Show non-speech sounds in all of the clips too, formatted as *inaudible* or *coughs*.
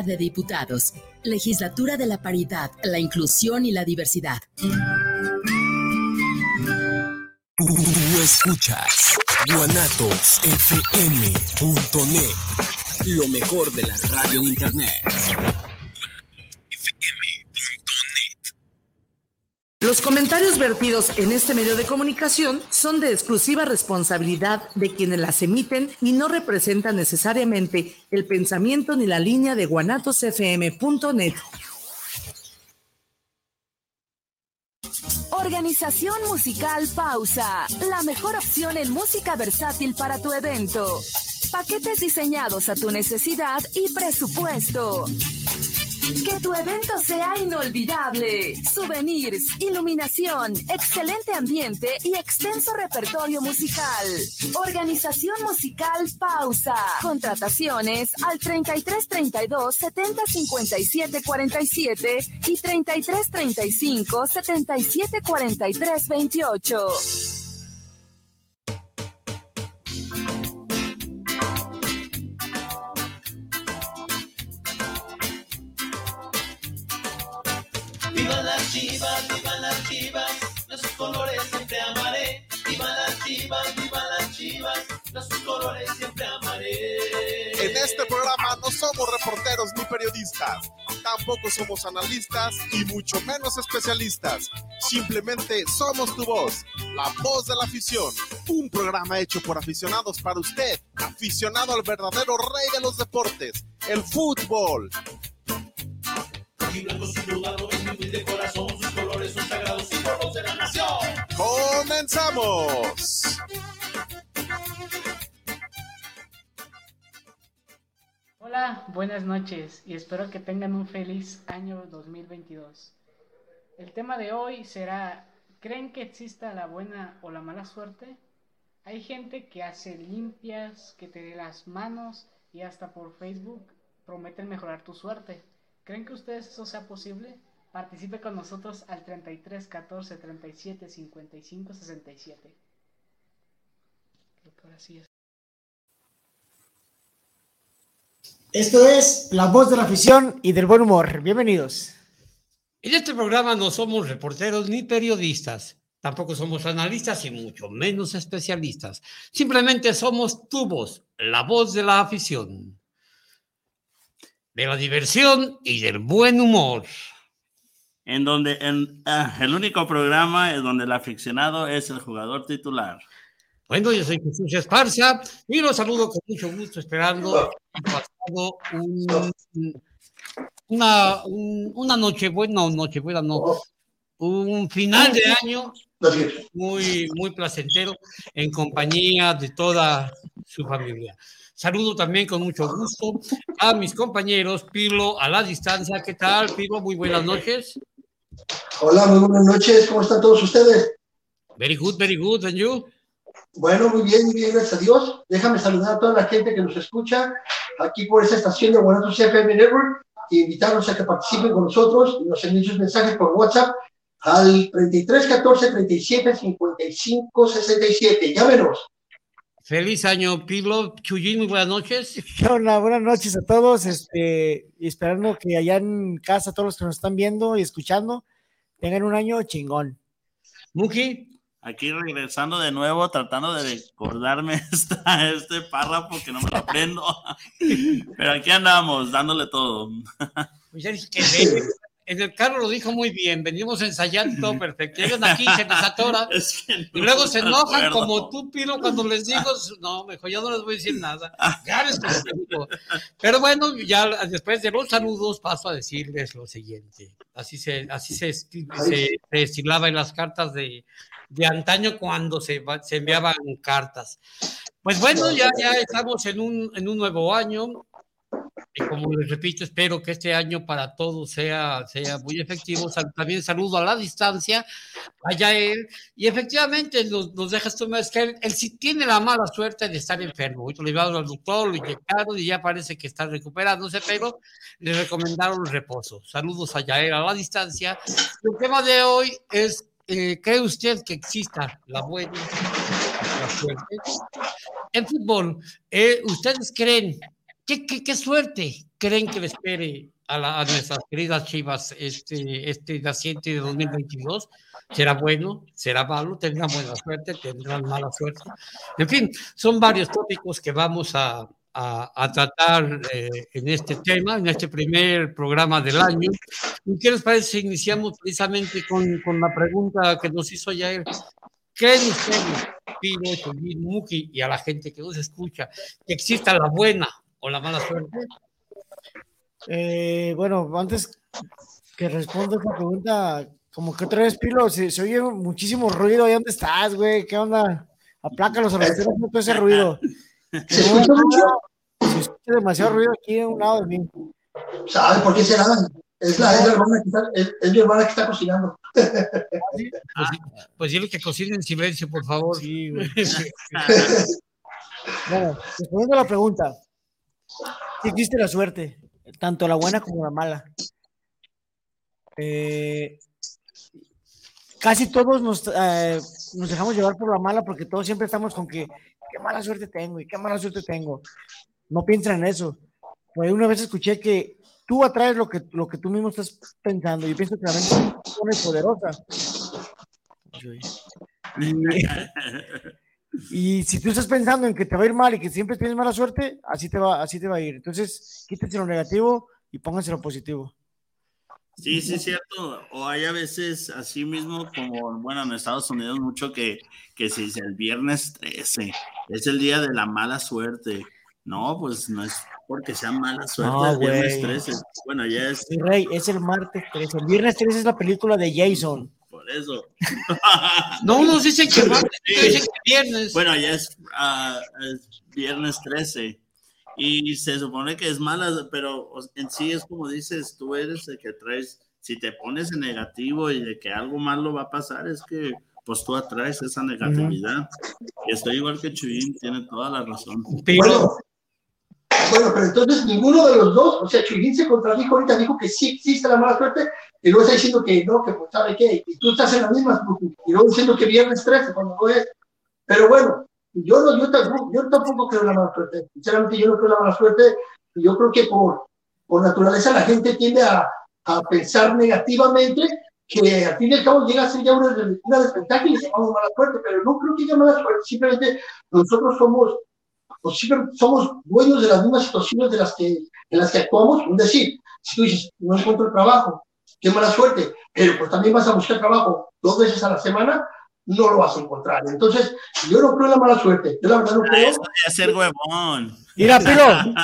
de Diputados, Legislatura de la Paridad, la Inclusión y la Diversidad. Tú escuchas guanatosfm.net, lo mejor de la radio en internet. Los comentarios vertidos en este medio de comunicación son de exclusiva responsabilidad de quienes las emiten y no representan necesariamente el pensamiento ni la línea de guanatosfm.net. Organización Musical Pausa, la mejor opción en música versátil para tu evento. Paquetes diseñados a tu necesidad y presupuesto. Que tu evento sea inolvidable. Souvenirs, iluminación, excelente ambiente y extenso repertorio musical. Organización musical Pausa. Contrataciones al 3332 70 57 47 y 3335 77 43 28. Colores siempre amaré. En este programa no somos reporteros ni periodistas, tampoco somos analistas y mucho menos especialistas. Simplemente somos tu voz, la voz de la afición. Un programa hecho por aficionados para usted, aficionado al verdadero rey de los deportes, el fútbol y Hola, buenas noches y espero que tengan un feliz año 2022. El tema de hoy será, ¿creen que exista la buena o la mala suerte? Hay gente que hace limpias, que te dé las manos y hasta por Facebook prometen mejorar tu suerte. ¿Creen que ustedes eso sea posible? Participe con nosotros al 33 14 37 55 67. Creo que ahora sí es. Esto es La Voz de la Afición y del Buen Humor. Bienvenidos. En este programa no somos reporteros ni periodistas, tampoco somos analistas y mucho menos especialistas. Simplemente somos tu voz, la voz de la afición de la diversión y del buen humor. En donde en, ah, el único programa es donde el aficionado es el jugador titular. Bueno, yo soy Jesús Esparza y los saludo con mucho gusto, esperando pasado una, una noche buena, noche buena, no, un final de año muy, muy placentero en compañía de toda su familia. Saludo también con mucho gusto a mis compañeros, Pilo a la distancia. ¿Qué tal, Pilo? Muy buenas noches. Hola, muy buenas noches. ¿Cómo están todos ustedes? Very good, very good. ¿And you? Bueno, muy bien, muy bien, gracias a Dios. Déjame saludar a toda la gente que nos escucha aquí por esta estación de Guanatos FM Network e invitarlos a que participen con nosotros y nos envíen sus mensajes por WhatsApp al 33 14 37 55 67. Llámenos. Feliz año, Pilo. Chuyín, muy buenas noches. Hola, buenas noches a todos. Este, y esperando que allá en casa, todos los que nos están viendo y escuchando, tengan un año chingón. Muji. Aquí regresando de nuevo, tratando de recordarme *laughs* esta, este párrafo que no me lo aprendo. *laughs* Pero aquí andamos, dándole todo. Pues en el carro lo dijo muy bien, venimos ensayando todo perfecto. Llegan aquí, se les atora *laughs* y luego se enojan como tú, Pino, cuando les digo, no, mejor ya no les voy a decir nada. Ya les Pero bueno, ya después de los saludos paso a decirles lo siguiente. Así se, así se, se, estilaba en las cartas de, de antaño cuando se, se enviaban cartas. Pues bueno, ya, ya estamos en un, en un nuevo año, y como les repito, espero que este año para todos sea, sea muy efectivo. También saludo a la distancia, allá él. Y efectivamente nos, nos deja esto más que él, él, sí tiene la mala suerte de estar enfermo. Hoy lo llevaron al doctor, lo inyectaron y ya parece que está recuperándose, pero le recomendaron reposo. Saludos a Yael a la distancia. El tema de hoy es, eh, ¿cree usted que exista la buena la suerte? En fútbol, eh, ¿ustedes creen ¿Qué, qué, qué, suerte creen que le espere a, la- a nuestras queridas Chivas este, este naciente de 2022? ¿Será bueno? ¿Será malo? ¿Tendrán buena suerte? ¿Tendrán mala suerte? En fin, son varios tópicos que vamos a, a- a tratar eh, en este tema, en este primer programa del año. ¿Y qué les parece si iniciamos precisamente con, con la pregunta que nos hizo Yael? ¿Creen ustedes, Pino, Muki y a la gente que nos escucha, que exista la buena o la mala suerte? Eh, bueno, antes que responda esa pregunta, como que otra vez, Pilo, se, se oye muchísimo ruido. ¿Ahí dónde estás, güey? ¿Qué onda? Aplácalos a los todo ese ruido. *laughs* ¿Se escucha mucho? Se escucha demasiado ruido aquí a un lado de mí. ¿Sabes por qué será? Es la, es la hermana que está, es, es mi hermana que está cocinando. Pues, *laughs* pues dile que cocine en silencio, por favor. Sí, güey. *laughs* Bueno, respondiendo a la pregunta, ¿qué existe la suerte? Tanto la buena como la mala. Eh, casi todos nos, eh, nos dejamos llevar por la mala porque todos siempre estamos con que qué mala suerte tengo y qué mala suerte tengo. No piensan en eso. Por ahí una vez escuché que tú atraes lo que, lo que tú mismo estás pensando. Yo pienso que la mente es poderosa. Y, *laughs* y si tú estás pensando en que te va a ir mal y que siempre tienes mala suerte, así te va, así te va a ir. Entonces, quítense lo negativo y pónganse lo positivo. Sí, sí, es cierto. O hay a veces, así mismo, como, bueno, en Estados Unidos, mucho que, que se dice el viernes 13, es el día de la mala suerte. No, pues no es porque sea mala suerte No, el viernes güey. 13. Bueno, ya es Mi rey, es el martes 13. El viernes 13 es la película de Jason. Por eso. *laughs* No, nos dicen que martes, *laughs* Sí. dicen que viernes. Bueno, ya es, ah, es viernes 13 y se supone que es mala, pero en sí es como dices, tú eres el que traes, si te pones en negativo y de que algo malo va a pasar, es que pues tú atraes esa negatividad. Y estoy igual que Chuyín, tiene toda la razón. Bueno, bueno, pero entonces ninguno de los dos, o sea, Chuyín se contradijo ahorita, dijo que sí existe la mala suerte, y luego está diciendo que no, que pues sabe qué, y tú estás en la misma, y luego diciendo que viernes 13, cuando no es. Pero bueno, yo, no, yo, tampoco, yo tampoco creo en la mala suerte, sinceramente yo no creo en la mala suerte, y yo creo que por, por naturaleza la gente tiende a, a pensar negativamente, que al fin y al cabo llega a ser ya una, una desventaja y le llamamos mala suerte, pero no creo que haya mala suerte, simplemente nosotros somos pues somos dueños de las mismas situaciones de las que, en las que actuamos. Es decir, si tú dices, no encuentro trabajo, qué mala suerte, pero pues también vas a buscar trabajo dos veces a la semana, no lo vas a encontrar. Entonces, yo no creo en la mala suerte. Yo la verdad no creo. Eso de ser huevón. Mira, *laughs* Pilo,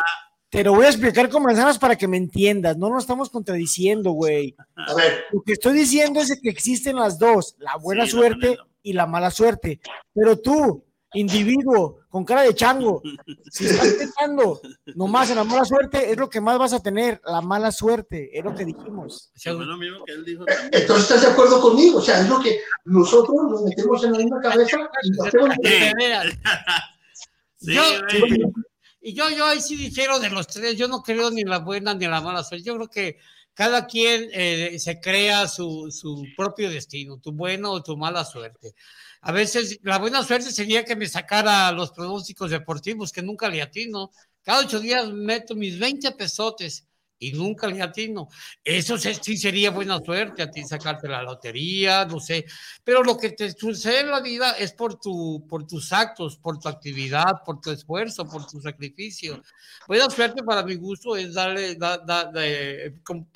te lo voy a explicar con manzanas para que me entiendas. No nos estamos contradiciendo, güey. A ver, Lo que estoy diciendo es que existen las dos, la buena Sí, suerte y la mala suerte. Pero tú, individuo, con cara de chango, si estás pensando nomás en la mala suerte, es lo que más vas a tener, la mala suerte, es lo que dijimos. Que él dijo eh, también. entonces estás de acuerdo conmigo. O sea, es lo que nosotros nos metemos en la misma cabeza y lo hacemos. Sí, *laughs* Yo-. Y yo, yo ahí sí difiero de los tres. Yo no creo ni en la buena ni en la mala suerte. Yo creo que cada quien eh, se crea su, su propio destino, tu buena o tu mala suerte. A veces la buena suerte sería que me sacara los pronósticos deportivos, que nunca le atino. Cada ocho días meto mis 20 pesotes y nunca le atino. Eso sí sería buena suerte a ti sacarte la lotería, no sé. Pero lo que te sucede en la vida es por, tu, por tus actos, por tu actividad, por tu esfuerzo, por tu sacrificio. Buena suerte para mi gusto es darle, da- da- de- como,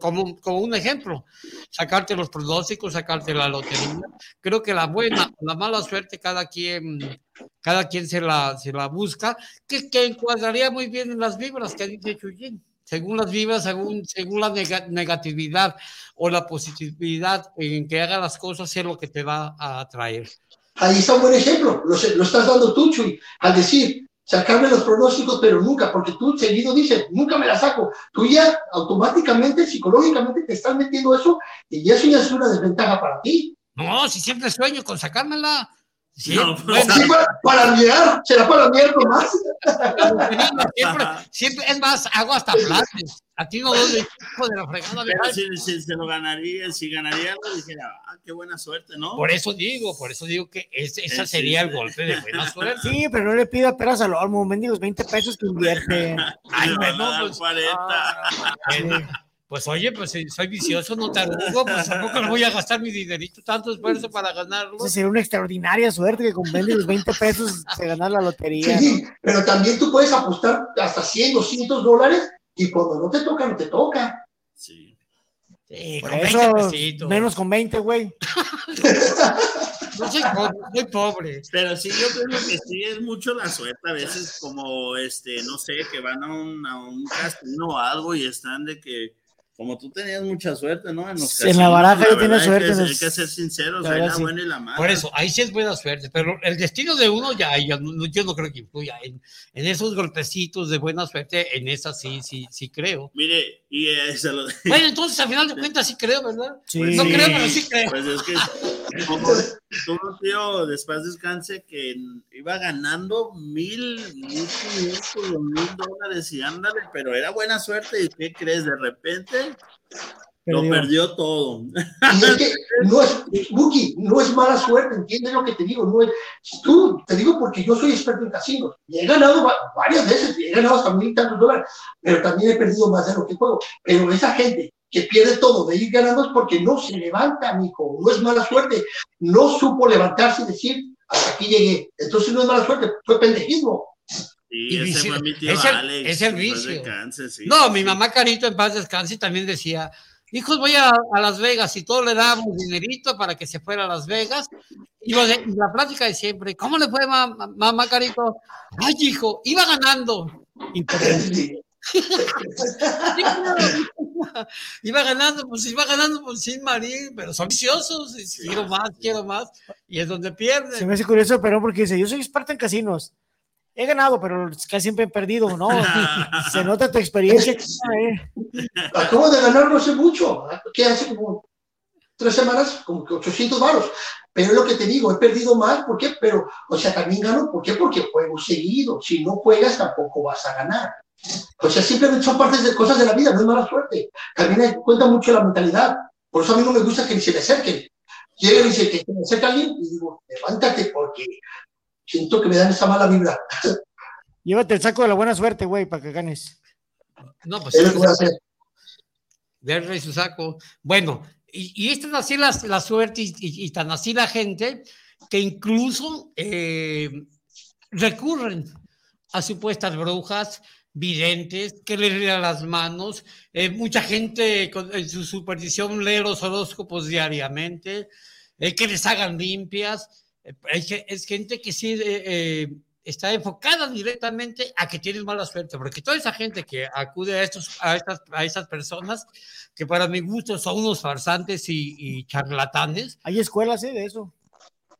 como- como un ejemplo, sacarte los pronósticos, sacarte la lotería. Creo que la buena, la mala suerte cada quien, cada quien se la, se la busca, que, que encuadraría muy bien en las vibras que dice Chuyín. Según las vibras, según, según la nega- negatividad o la positividad en que haga las cosas, es lo que te va a atraer. Ahí está un buen ejemplo. Lo, lo estás dando tú, Chuy, al decir, sacarme los pronósticos, pero nunca, porque tú seguido dices, nunca me la saco. Tú ya automáticamente, psicológicamente te estás metiendo eso y eso ya es una desventaja para ti. No, si siempre sueño con sacármela. Sí, No, bueno, Sí, para, para mirar, será para mirar nomás. siempre, siempre, es más, hago hasta planes. A ti no doy hijo de la fregada. Pero si, si se lo ganaría, si ganaría algo, dijera, ah, qué buena suerte, ¿no? Por eso digo, por eso digo que ese, sería sí. el golpe de buena *laughs* suerte. Sí, pero no le pida peras al olmo, mendigos 20 pesos que invierte. *laughs* Ay, Le van a bueno, dar pues, 40. *laughs* pues oye, pues si soy vicioso, no te arrugo, pues tampoco le voy a gastar mi dinerito, tanto esfuerzo *laughs* para ganarlo. Esa sería una extraordinaria suerte que con mendigos 20 pesos se gana la lotería. Sí, pero también tú puedes apostar hasta 100, 200 dólares y cuando no te toca, no te toca. Sí. Sí, Por con eso, 20 pesitos. menos con 20, güey. *laughs* No soy pobre, soy pobre. Pero sí, yo creo que sí es mucho la suerte. A veces, como, este, no sé, que van a un, a un casino o algo y están de que, como tú tenías mucha suerte, ¿no? En, los En la baraja yo verdad, tenía hay que- suerte, Hay que, ser sinceros, la hay verdad, la sí. buena y la mala. Por eso, ahí sí es buena suerte, pero el destino de uno ya, ya no- yo no creo que influya. En, en esos golpecitos de buena suerte, en esas sí, sí, sí creo. Mire, y se lo Bueno, entonces al final de cuentas sí creo, ¿verdad? Sí. No creo, pero sí creo. Pues es que, *laughs* como tu tío, después descanse, que iba ganando mil, mil quinientos, dos mil dólares y ándale, pero era buena suerte. ¿Y qué crees? De repente lo Perdió. perdió todo. Y es que *laughs* no es, Buki, no es mala suerte, ¿entiendes lo que te digo? No es, tú, te digo porque yo soy experto en casinos y he ganado va- varias veces, y he ganado hasta mil y tantos dólares, pero también he perdido más de lo que juego. Pero esa gente que pierde todo de ir ganando es porque no se levanta, mijo, no es mala suerte, no supo levantarse y decir, hasta aquí llegué. Entonces no es mala suerte, fue pendejismo. Y, Y ese fue mi tío es el- es el vicio. sí. No, mi mamá Carito en paz descanse también decía, hijos, voy a, a Las Vegas y todos le dábamos dinerito para que se fuera a Las Vegas. Y de- y la plática de siempre, ¿cómo le fue ma- ma- mamá Carito? Ay, hijo, iba ganando. *laughs* Iba ganando, pues iba ganando pues, sin marín, pero son viciosos, y quiero más, quiero más, y es donde Se pierden. me hace curioso, pero porque dice, yo soy experto en casinos. He ganado, pero casi siempre he perdido, ¿no? *laughs* Se nota tu experiencia. *laughs* Acabo de ganar no hace mucho, que hace como tres semanas, como que 800 varos. Pero es lo que te digo, he perdido más, ¿por qué? Pero, o sea, también gano, ¿por qué? Porque juego seguido. Si no juegas, tampoco vas a ganar. O sea, simplemente son partes de cosas de la vida, no es mala suerte. También hay- cuenta mucho la mentalidad. Por eso a mí no me gusta que ni se me acerquen. Llegan y dicen que se me acerca alguien y digo, levántate porque siento que me dan esa mala vibra. Llévate el saco de la buena suerte, güey, para que ganes. No, pues Es lo que voy a hacer. Verle su saco. Bueno, y, y esta es así la, la suerte y, y- y tan así la gente que incluso eh, recurren a supuestas brujas, videntes, que les lean las manos. Eh, mucha gente con en su superstición lee los horóscopos diariamente, eh, que les hagan limpias. Eh, es gente que sí eh, eh, está enfocada directamente a que tienes mala suerte, porque toda esa gente que acude a, estos, a, estas, a esas personas, que para mi gusto son unos farsantes y, y charlatanes, Hay escuelas, ¿eh? De eso.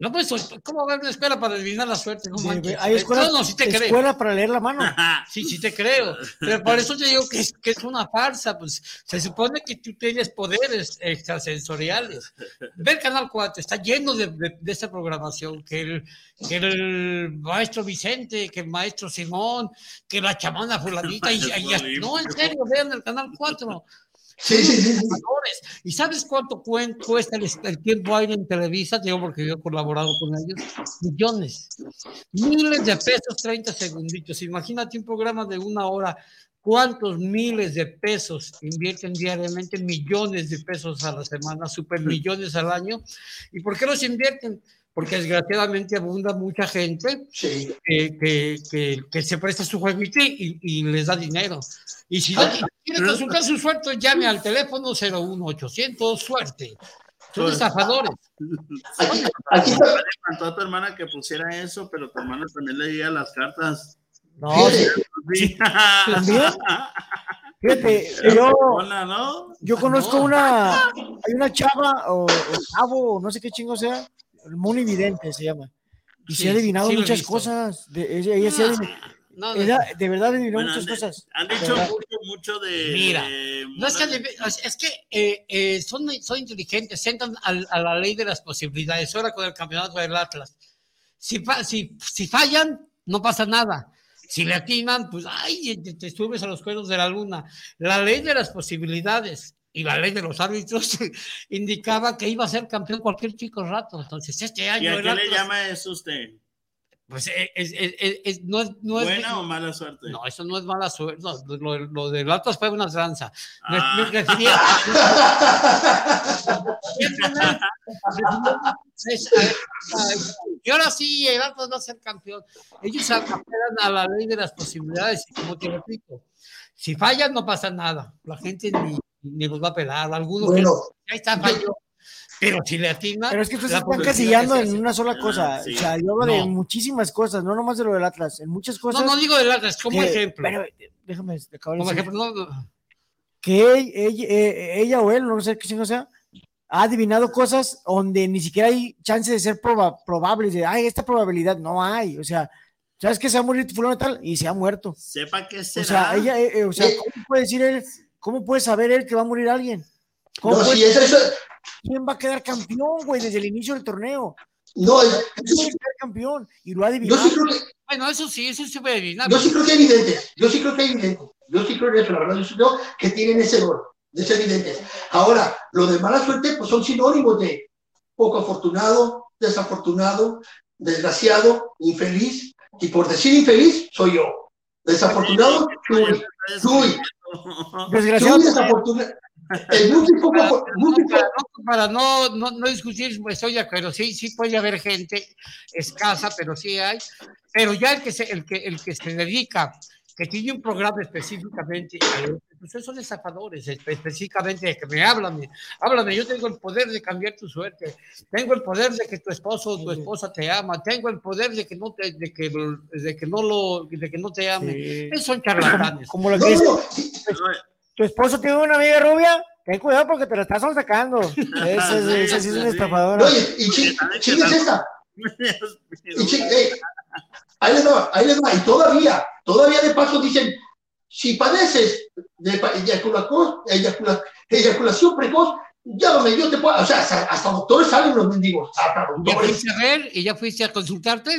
No, pues, ¿cómo va a haber una escuela para adivinar la suerte? No Sí, manches. hay escuelas, No, no, sí te creo. escuela para leer la mano. Sí, sí te creo. Pero por eso te digo que es, que es una farsa. Pues se supone que tú tienes poderes extrasensoriales. Ve el Canal 4, está lleno de, de, de esta programación. Que el, que el maestro Vicente, que el maestro Simón, que la chamana fulanita. Y, y- no, en serio, vean el Canal 4. ¿Y sabes cuánto cuesta el, el tiempo aire en Televisa? Te Digo porque yo he colaborado con ellos. Millones. Miles de pesos, 30 segunditos. Imagínate un programa de una hora. ¿Cuántos miles de pesos invierten diariamente? Millones de pesos a la semana, super millones al año. ¿Y por qué los invierten? Porque desgraciadamente abunda mucha gente Sí. que, que, que, que se presta su jueguito y, y les da dinero. Y si no si quiere consultar su suerte, llame al teléfono 01800 suerte. Son estafadores. Aquí, aquí Le a tu hermana que pusiera eso, pero tu hermana también leía las cartas. No, Sí. Fíjate, yo, ¿no? yo conozco una, hay una chava o, o chavo, no sé qué chingo sea, Moni Vidente se llama. Y se ha adivinado sí muchas cosas. De, ella, ella se ha adivinado- No, no, ella de verdad adivinó Bueno, muchas han, cosas. han dicho mucho, mucho de. Mira, de No es que, es- que eh, eh, son, son inteligentes, se entran al- a, la ley de las posibilidades. Ahora con el campeonato del Atlas. Si, si, si fallan, no pasa nada. Si le atinan, pues, ay, te, te subes a los cuernos de la luna. La ley de las posibilidades y la ley de los árbitros *laughs* indicaba que iba a ser campeón cualquier chico rato. Entonces, este ¿Y año a el qué le llama eso usted? Pues eh, es, es- es- es- no es, no es- ¿Buena o mala suerte? No, eso no es mala suerte. No, lo, lo del Atlas fue una tranza. Me, Ah. me refería. *laughs* Es- a- a- *laughs* y ahora sí, el Atlas va a ser campeón. Ellos apelan a la ley de las posibilidades, y como te repito, si fallan no pasa nada. La gente ni, ni los va a pelar. Algunos Bueno. que está falló. Pero si le atinan. Pero es que ustedes están casillando en una sola cosa. sí. O sea, yo hablo de muchísimas cosas, no nomás de lo del Atlas. En muchas cosas. No, no digo del Atlas, como que- ejemplo. Pero déjame acabar de Como decir. ejemplo, no, no. que ella, ella- eh, ella o él, no sé qué no sea, ha adivinado cosas donde ni siquiera hay chance de ser proba- probables, de, ay, esta probabilidad no hay, o sea, ¿sabes que se va a morir fulano y tal? Y se ha muerto. Sepa qué O será. sea, ella, eh, eh, o sea, Eh. ¿cómo puede decir él, cómo puede saber él que va a morir alguien? ¿Cómo No, puede- sí, eso, eso, ¿Quién va a quedar campeón, güey, desde el inicio del torneo? no, ¿Quién eso va a sí- quedar campeón? Y lo ha yo adivinado. sí creo que, Bueno, eso sí, eso sí puede adivinar. yo sí creo que hay evidentes, yo sí creo que hay evidentes, yo sí creo en eso, la verdad, yo sí creo que tienen ese don, de ser evidentes. Ahora, lo de mala suerte, pues son sinónimos de poco afortunado, desafortunado, desgraciado, infeliz, y por decir infeliz, soy yo. Desafortunado, Chuy. Chuy. *laughs* Desafortunado. El muy No, poco- para, no, para no, no, no discutir, pues, estoy de acuerdo. Sí, sí puede haber gente escasa, pero sí hay. Pero ya el que se, el que, el que se dedica, que tiene un programa específicamente, pues esos son estafadores, espe- específicamente de que me háblame, háblame, yo tengo el poder de cambiar tu suerte, tengo el poder de que tu esposo o tu esposa te ama, tengo el poder de que no te, de que, de que no lo, de que no te ame. Sí. Esos son charlatanes. *laughs* Como lo que dice, sí, tu esposo tiene una amiga rubia, ten cuidado porque te la estás sacando. *laughs* Ese, es- ese sí es un estafador. no, y, chi- chingue es esta. *laughs* Y eh, ahí les va, ahí les va. Y todavía, todavía de paso dicen, si padeces de pa- eyaculaco- eyacula- eyaculación precoz, llámame, yo te puedo, o sea, hasta, hasta doctores salen los mendigos, hasta ¿Ya doctores. fuiste a ver y ya fuiste a consultarte?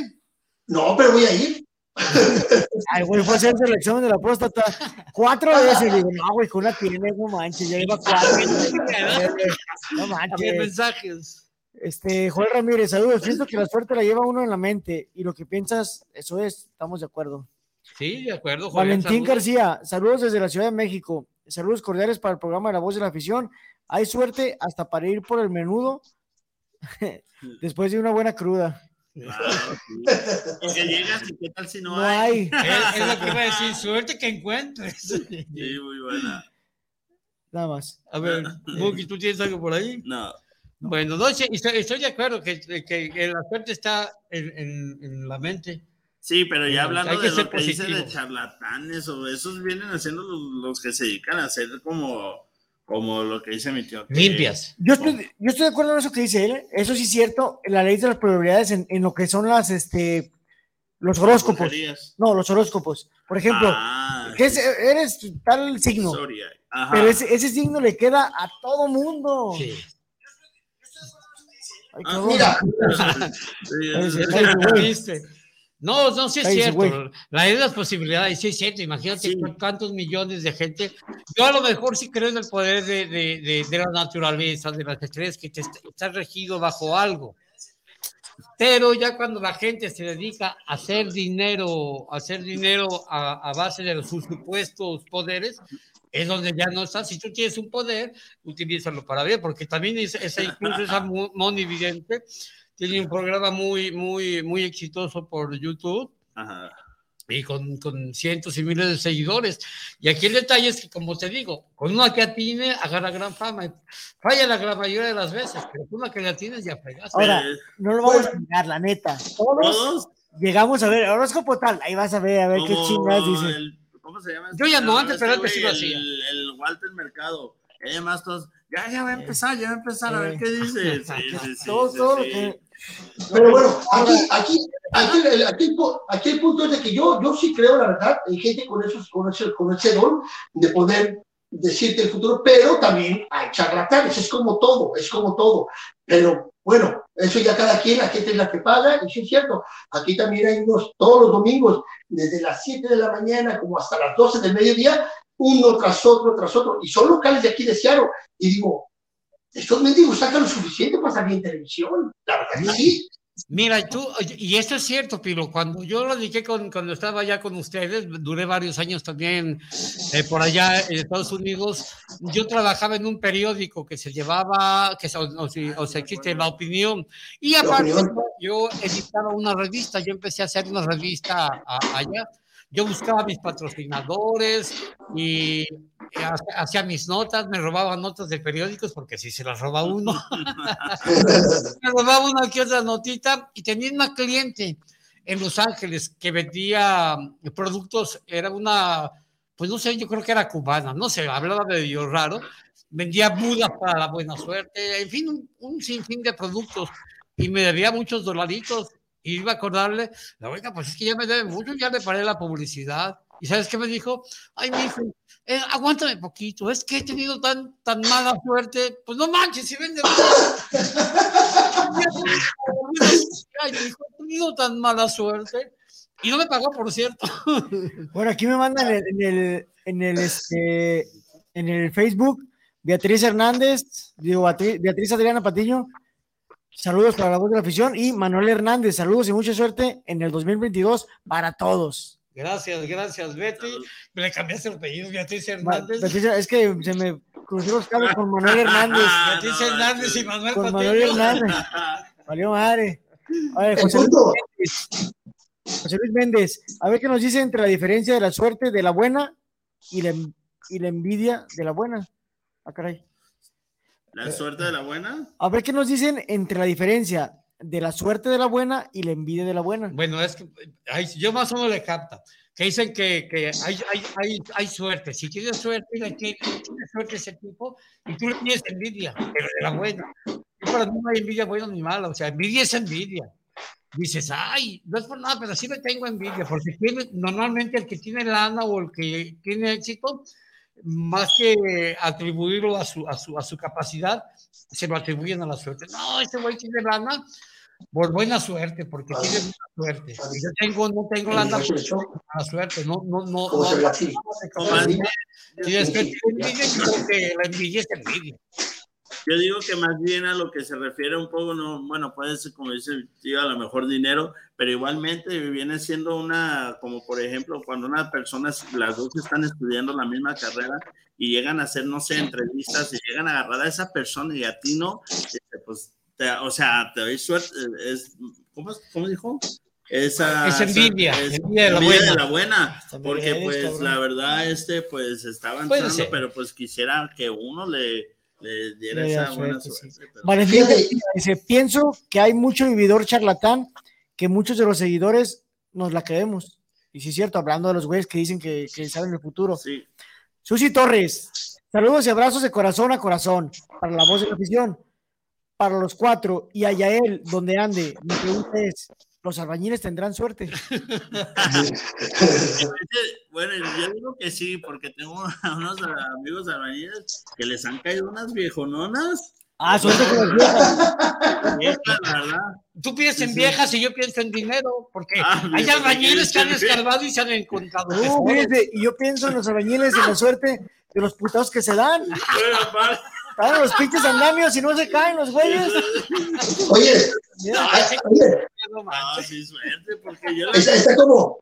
No, pero voy a ir. *laughs* Ay, güey, fue a hacerse el examen de la próstata cuatro veces. Y digo, no, güey, con una tiene, no manches, ya iba cuatro. *laughs* No Había manches. mensajes. Este, Joel Ramírez, saludos. Siento que la suerte la lleva uno en la mente y lo que piensas, eso es, estamos de acuerdo. Sí, de acuerdo, Joel, Valentín saludos. García, saludos desde la Ciudad de México. Saludos cordiales para el programa de La Voz de la Afición. Hay suerte hasta para ir por el menudo *laughs* después de una buena cruda. Porque llegas y qué tal si no, No hay. hay, Es, es lo que iba a decir, suerte que encuentres. Sí, muy buena. nada más. A ver, *laughs* Buki, ¿tú tienes algo por ahí? No. Bueno, no, sí, estoy, estoy de acuerdo que, que, que la suerte está en, en- en la mente. Sí, pero ya Hay hablando de lo que dice de positivo. charlatanes o esos vienen haciendo los, los que se dedican a hacer como, como lo que dice mi tío. que- Limpias. Yo estoy, yo estoy de acuerdo en eso que dice él. ¿eh? Eso sí es cierto, la ley de las probabilidades en, en lo que son las, este, los horóscopos. brujerías. No, los horóscopos. Por ejemplo, Ah, que es- eres tal signo, pero ese, ese signo le queda a todo mundo. Sí. Ah. Mira. *laughs* No, no, sí es cierto. güey. La idea de las posibilidades, sí es cierto. Imagínate Sí. cuántos millones de gente. Yo a lo mejor sí creo en el poder de, de, de, de la naturaleza, de las estrellas, que te est- está regido bajo algo. Pero ya cuando la gente se dedica a hacer dinero, a hacer dinero a, a base de sus supuestos poderes, es donde ya no está. Si tú tienes un poder, utilízalo para bien, porque también es, esa, incluso esa Mo- Moni Vidente tiene un programa muy, muy, muy exitoso por YouTube Ajá. y con, con cientos y miles de seguidores. Y aquí el detalle es que, como te digo, con una que atine, agarra gran fama. Falla la gran mayoría de las veces, pero con una que le atines ya fregaste. Ahora, Pero, no lo vamos a negar, la neta. Todos Todos, llegamos a ver horóscopo tal, ahí vas a ver, a ver qué como chingadas dice. el- ¿Cómo se llama? Yo ya no, antes, Este pero antes güey, sí lo el- hacía. El, Walter Mercado. Y además todos, ya, ya va a empezar, ya va a empezar, a ver Eh. qué dice. *laughs* Sí, sí, sí, todo, sí, todo lo sí. que. Pero bueno, aquí, aquí, aquí, el, aquí, el aquí el punto es de que yo, yo sí creo, la verdad, hay gente con, esos, con, ese, con ese don de poder decirte el futuro, pero también hay charlatanes, es como todo, es como todo. Pero bueno, Eso ya cada quien, la gente es la que paga, y sí es cierto, aquí también hay unos, todos los domingos, desde las 7 de la mañana como hasta las 12 del mediodía, uno tras otro, tras otro, y son locales de aquí de Seattle, y digo, estos mendigos sacan lo suficiente para salir en televisión, la verdad que sí. Mira, tú, y esto es cierto, Pilo, cuando yo lo dije con, cuando estaba allá con ustedes, duré varios años también eh, por allá en Estados Unidos, yo trabajaba en un periódico que se llevaba, que se, o, si- o sea, existe la opinión, y aparte yo editaba una revista, yo empecé a hacer una revista a- allá, yo buscaba mis patrocinadores y ha- hacía mis notas, me robaba notas de periódicos porque si se las roba uno. *laughs* me robaba una que otra notita y tenía una cliente en Los Ángeles que vendía productos, era una, pues no sé, yo creo que era cubana, no sé, hablaba medio raro, vendía mudas para la buena suerte, en fin, un, un sinfín de productos y me debía muchos dolaritos iba a acordarle, la oiga, pues es que ya me debe mucho, ya le paré la publicidad. ¿Y sabes qué me dijo? Ay, mi hijo, eh, aguántame poquito, es que he tenido tan, tan mala suerte. Pues no manches, si vende. *laughs* Ay, mi hijo, he tenido tan mala suerte. Y no me pagó, por cierto. *laughs* Bueno, aquí me mandan en el, en el, este, en el Facebook Beatriz Hernández, digo, Beatriz Adriana Patiño, saludos para la voz de la afición, y Manuel Hernández, saludos y mucha suerte en el 2022 para todos. Gracias, gracias, Betty. Me le cambiaste el apellido, Beatriz Hernández. Beatriz, es que se me cruzaron los cables con Manuel Hernández. *laughs* Beatriz Hernández y Manuel Con Patiño. Manuel Hernández. Valió madre. A ver, José Luis. Méndez. José Luis Méndez, a ver qué nos dice entre la diferencia de la suerte de la buena y la, y la envidia de la buena. Ah, caray. La suerte de la buena. A ver qué nos dicen entre la diferencia de la suerte de la buena y la envidia de la buena. Bueno, es que ay, yo más o menos le capta. Que dicen que, que hay, hay, hay, hay suerte. Si tienes suerte, tiene, tiene suerte ese tipo, y tú le tienes envidia, pero de la buena. Y para mí no hay envidia buena ni mala. O sea, envidia es envidia. Dices, ay, no es por nada, pero sí le tengo envidia, porque tiene, normalmente el que tiene lana o el que tiene éxito, más que atribuirlo a su, a su, a su capacidad, se lo atribuyen a la suerte. No, este güey tiene lana por buena suerte, porque tiene buena suerte. Yo tengo, no tengo lana por suerte, no, no, no. ¿Cómo se no, no, yo Yo digo que más bien a lo que se refiere un poco, no, bueno, puede ser como dice el tío, a lo mejor dinero, pero igualmente viene siendo una, como por ejemplo, cuando una persona, las dos están estudiando la misma carrera y llegan a hacer, no sé, entrevistas y llegan a agarrar a esa persona y a ti no, pues, te- o sea, te doy suerte, es, ¿cómo, cómo dijo? Esa, Es envidia, es envidia de la envidia buena. de la buena, porque pues cabrón. la verdad, este, pues está avanzando, pero pues quisiera que uno le, le diera Le da esa buena suerte, sí. suerte. pero- Valentín Fíjate. García dice, pienso que hay mucho vividor charlatán que muchos de los seguidores nos la creemos. Y sí es cierto, hablando de los güeyes que dicen que, que saben el futuro. Sí. Susi Torres, saludos y abrazos de corazón a corazón para la voz de la afición, para los cuatro y a Yael, donde ande. Mi pregunta es, ¿los albañiles tendrán suerte? *laughs* Bueno, yo digo que sí, porque tengo a unos amigos albañiles que les han caído unas viejononas. Ah, suerte con las viejas. Viejas, verdad. Tú piensas en viejas y yo pienso en dinero, porque Ah, hay albañiles que han escarbado y se han encontrado. No, fíjate, y yo pienso en los albañiles y la suerte de los putados que se dan. Bueno, los pinches andamios y no se caen los güeyes. Oye, Mira, ay, oye, No No, manches. sí, suerte, porque yo está, está como,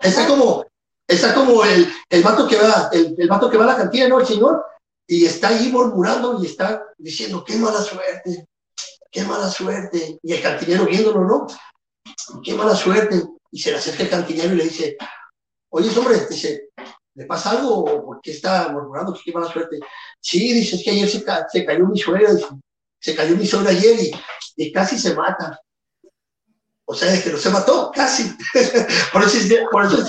está como, está como el, el vato que va, el, el vato que va a la cantina, ¿no? El señor, y está ahí murmurando y está diciendo, qué mala suerte, qué mala suerte. Y el cantinero viéndolo, ¿no? Qué mala suerte. Y se le acerca el cantinero y le dice, oye, hombre, dice, ¿le pasa algo o por qué está murmurando que qué mala suerte? Sí, dice, es que ayer se, ca- se cayó mi suegra, dice, se cayó mi suegra ayer y casi se mata. O sea, de que no se mató, casi. *laughs* por eso es, por eso es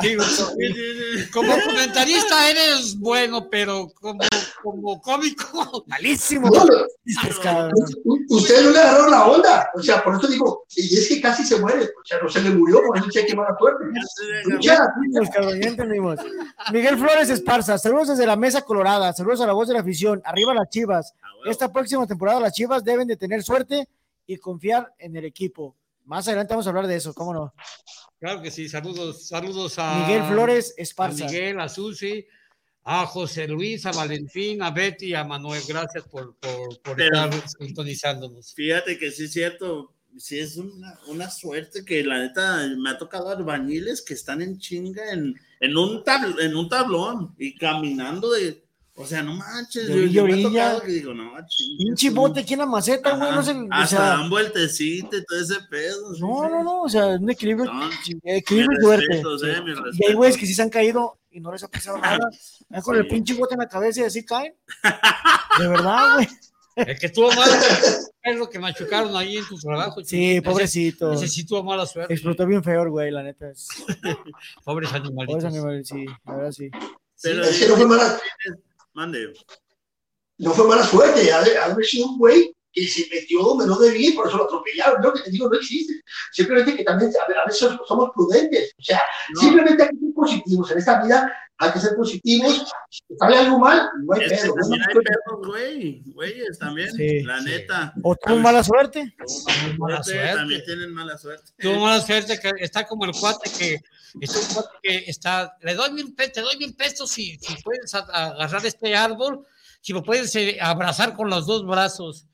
Digo, como comentarista eres bueno, pero como, como cómico, malísimo. No, Ustedes no le agarraron la onda. O sea, por eso digo, y es que casi se muere. O sea, no se le murió, por eso se que mala suerte. Ya entendimos. Miguel Flores Esparza, saludos desde la Mesa Colorada, saludos a la voz de la afición, arriba las chivas. Esta próxima temporada las chivas deben de tener suerte y confiar en el equipo. Más adelante vamos a hablar de eso, ¿cómo no? Claro que sí, saludos, saludos a Miguel Flores Esparza. A Miguel, a Susi, a José Luis, a Valentín, a Betty, a Manuel. Gracias por, por, por estar sintonizándonos. Fíjate que sí es cierto, sí es una, una, suerte que la neta me ha tocado albañiles que están en chinga en, en, un, tabl en un tablón y caminando de o sea, no manches, de yo, me tocado que digo, no, Pinche bote aquí en la maceta, güey, no sé. Hasta o sea, dan vueltecito y todo ese pedo. No, no, no, o sea, un equilibrio, no, equilibrio y suerte. Eh, y hay güeyes que sí se han caído y no les ha pasado nada. *laughs* con el pinche bote en la cabeza y así caen. De verdad, güey. El que estuvo mal es lo que machucaron ahí en tu trabajo. Sí, pobrecito. Necesitó mala suerte. Explotó bien feo, güey, la neta. Pobres animalitos. Pobres animales, sí, la verdad sí. Pero sí, es que no fue mala Mande. No fue mala suerte, ha de haber sido un güey que se metió donde no debía y por eso lo atropellaron. Lo que te digo no existe. Simplemente que también a veces somos prudentes. O sea, simplemente hay que ser positivos. En esta vida hay que ser positivos. Si sale algo mal, no hay pedo. No hay güey. Güeyes también, sí, la neta. ¿O tuvo mala suerte? Tuvo mala suerte. También tienen mala suerte. Tuvo mala suerte que está como el cuate que es un cuate que está, le doy mil pesos, te doy mil pesos si, si puedes agarrar este árbol, si lo puedes eh, abrazar con los dos brazos.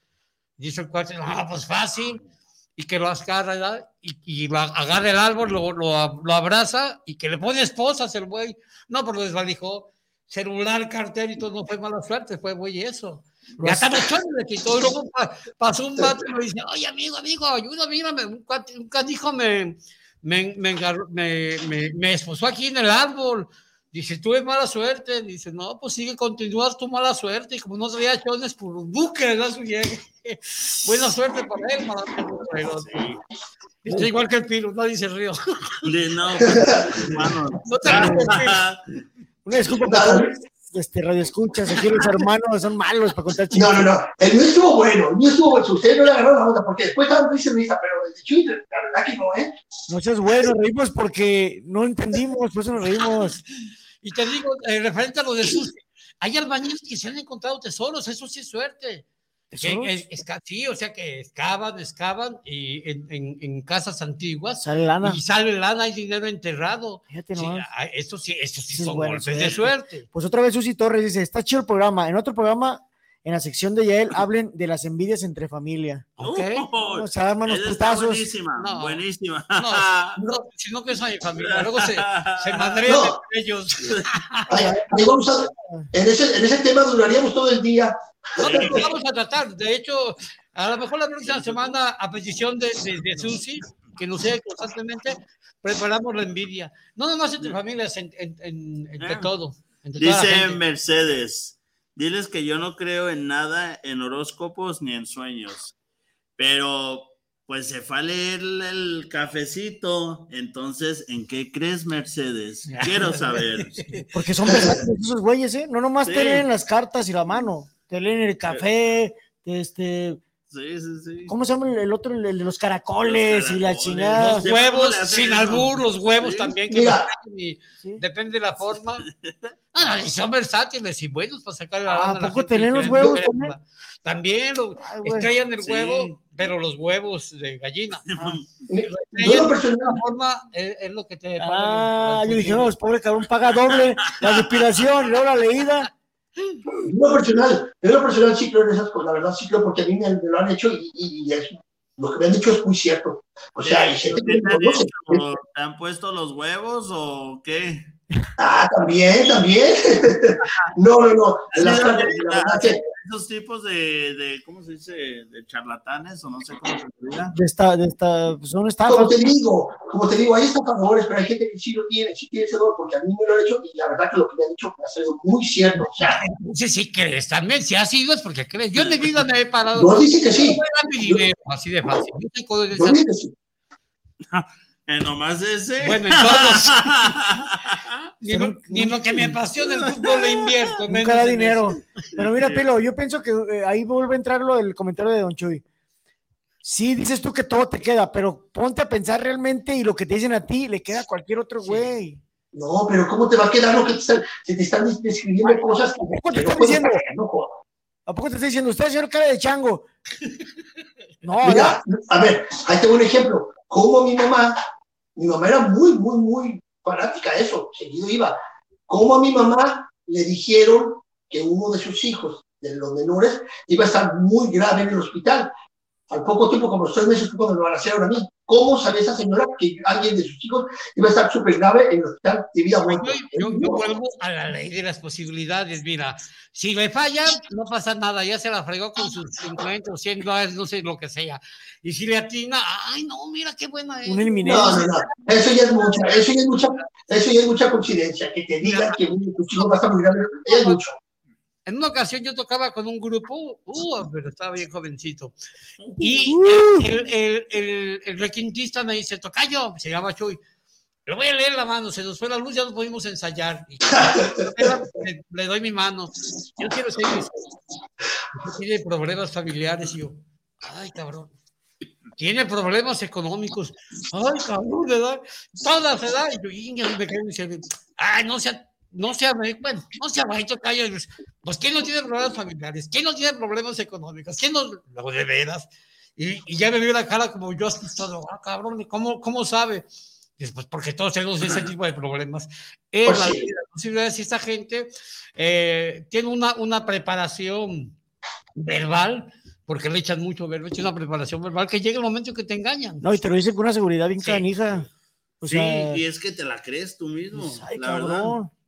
Dice el cuate, no, pues fácil. Y que lo agarra y, y lo agarra el árbol, lo, lo, lo, abraza y que le pone esposas el güey. No, pero desvalijó celular, cartel y todo, no fue mala suerte, fue güey eso. Y hasta los le quitó. Luego pasó un vato y me dice, oye, amigo, amigo, ayúdame, mírame. Un, un canijo me, me, me, me, me, esposó aquí en el árbol. Dice, tuve mala suerte. Dice, no, pues sigue, continúas tu mala suerte. Y como no traía chones, por un buque, ¿no? *laughs* Buena suerte para él, pero sí. Es igual que el pilo, no dice río. No, hermano. No te *laughs* Una disculpa este, radio escuchas, aquí los hermanos son malos para contar chistes. No, no, no, el mío estuvo bueno, el mío estuvo bueno, usted no le agarró la onda, porque después estaban muy risa, pero el chiste, la verdad que no, ¿eh? No seas bueno, reímos porque no entendimos, por eso nos reímos. Y te digo, eh, referente a lo de sus, hay albañiles que se han encontrado tesoros, eso sí es suerte. Que, es, sí, o sea que excavan, excavan y en, en, en, casas antiguas. Sale lana. Y sale lana, hay dinero enterrado. Fíjate sí, esto sí, esto sí, son golpes de suerte. Pues otra vez Susi Torres dice, está chido el programa. En otro programa, en la sección de Yael, *coughs* hablen de las envidias entre familia. Ok. o sea, hermanos putazos. Buenísima, no, buenísima. No, no, *laughs* si no pienso en mi familia, luego se, se madrean no. entre ellos. Ay, vamos *laughs* a, en, ese, en ese tema duraríamos todo el día. No, lo vamos a tratar. De hecho, a lo mejor la próxima semana, a petición de, de, de Susi, que nos sigue constantemente, preparamos la envidia. No nomás entre familias, en, en, en, entre todo. Entre Dice Mercedes, diles que yo no creo en nada, en horóscopos ni en sueños, pero pues se fue a leer el cafecito. Entonces, ¿en qué crees, Mercedes? Quiero saber. *laughs* Porque son esos güeyes, ¿eh? No nomás sí. te leen las cartas y la mano te leen el café, este... Sí, sí, sí. ¿Cómo se llama el otro? El de los caracoles, los caracoles y la chingada. Los huevos, sin albur, los huevos sí. también, que y sí. depende de la forma. Ah, *laughs* y son versátiles y buenos para sacar la ¿A poco tener los huevos también? También, lo, estrellan el huevo, pero los huevos de gallina. Ah. Yo la forma es, es, lo que te... Ah, yo dije, no, pues pobre cabrón, paga doble la respiración y luego la leída. Lo personal, en lo personal sí creo en esas cosas, la verdad sí creo porque a mí me, me lo han hecho y, y, y es, lo que me han dicho es muy cierto. O sea, ¿Te, gente te, han dicho, ¿Te han puesto los huevos o qué? Ah, también, también. no, no, no. Las cartas, la verdad que esos tipos de, de, ¿cómo se dice? De charlatanes o no sé cómo se diga. De esta, de esta, pues, son estafas. Como te digo, como te digo, hay estafadores, pero hay gente que sí lo tiene, sí tiene ese don, porque a mí me lo han hecho y la verdad que lo que me han dicho me ha salido muy cierto. O sea, Sí, sí crees también. Si has ido es porque crees. Yo en mi vida me he parado. No, dice que sí. Mi dinero, así de fácil. Yo tengo de yo esas- dije que sí. *laughs* Eh, nomás ese. Bueno, en todos. *laughs* ni, lo, ni lo que me apasiona el fútbol le invierto. Nunca da dinero. Pero mira, Pelo, yo pienso que eh, ahí vuelve a entrar lo del comentario de Don Chuy. Sí, dices tú que todo te queda, pero ponte a pensar realmente y lo que te dicen a ti le queda a cualquier otro güey. No, pero ¿cómo te va a quedar lo que te están, te están describiendo cosas que, ¿Cómo te están diciendo? ¿A poco te está diciendo usted, señor cara de chango? *laughs* No, Mira, a ver, ahí tengo un ejemplo. Como mi mamá, mi mamá era muy, muy, muy fanática de eso, seguido iba. Como a mi mamá le dijeron que uno de sus hijos, de los menores, iba a estar muy grave en el hospital. Al poco tiempo, como tres meses, cuando me balacearon a mí. ¿Cómo sabía esa señora que alguien de sus hijos iba a estar súper grave en el hospital de vida o muerte? Yo, yo vuelvo a la ley de las posibilidades. Mira, si le falla, no pasa nada. Ya se la fregó con sus 50 o 100 dólares, no sé lo que sea. Y si le atina, ay, no, mira qué buena es. una No, no, no. Eso ya es mucha, eso ya es mucha, eso ya es mucha coincidencia. Que te digan que uno de tus hijos va a estar muy grave, ya es mucho. En una ocasión yo tocaba con un grupo, uh, pero estaba bien jovencito. Y el, el, el, el requintista me dice, Tocayo, se llama Chuy, le voy a leer la mano, se nos fue la luz, ya no pudimos ensayar. Y, le, le doy mi mano. Yo quiero seguir. Tiene problemas familiares y yo, ay, cabrón. Tiene problemas económicos. Ay, cabrón, ¿verdad? Todas se da. Y yo, y me quedé y dice, ay, no sea, no sea, bueno, no sea bajito, calla. Pues, ¿quién no tiene problemas familiares? ¿Quién no tiene problemas económicos? ¿Quién no, lo de veras? Y, y ya me vio la cara como yo asustado, ah, cabrón, ¿cómo, cómo sabe? Y pues porque todos tenemos ese tipo de problemas. Es Pues la sí. posibilidades, si esta gente eh, tiene una, una preparación verbal, porque le echan mucho verbo, tiene una preparación verbal, que llega el momento en que te engañan. No, y te lo dicen con una seguridad bien Sí. canija. O sí, sea, y es que te la crees tú mismo, pues, ay, la verdad.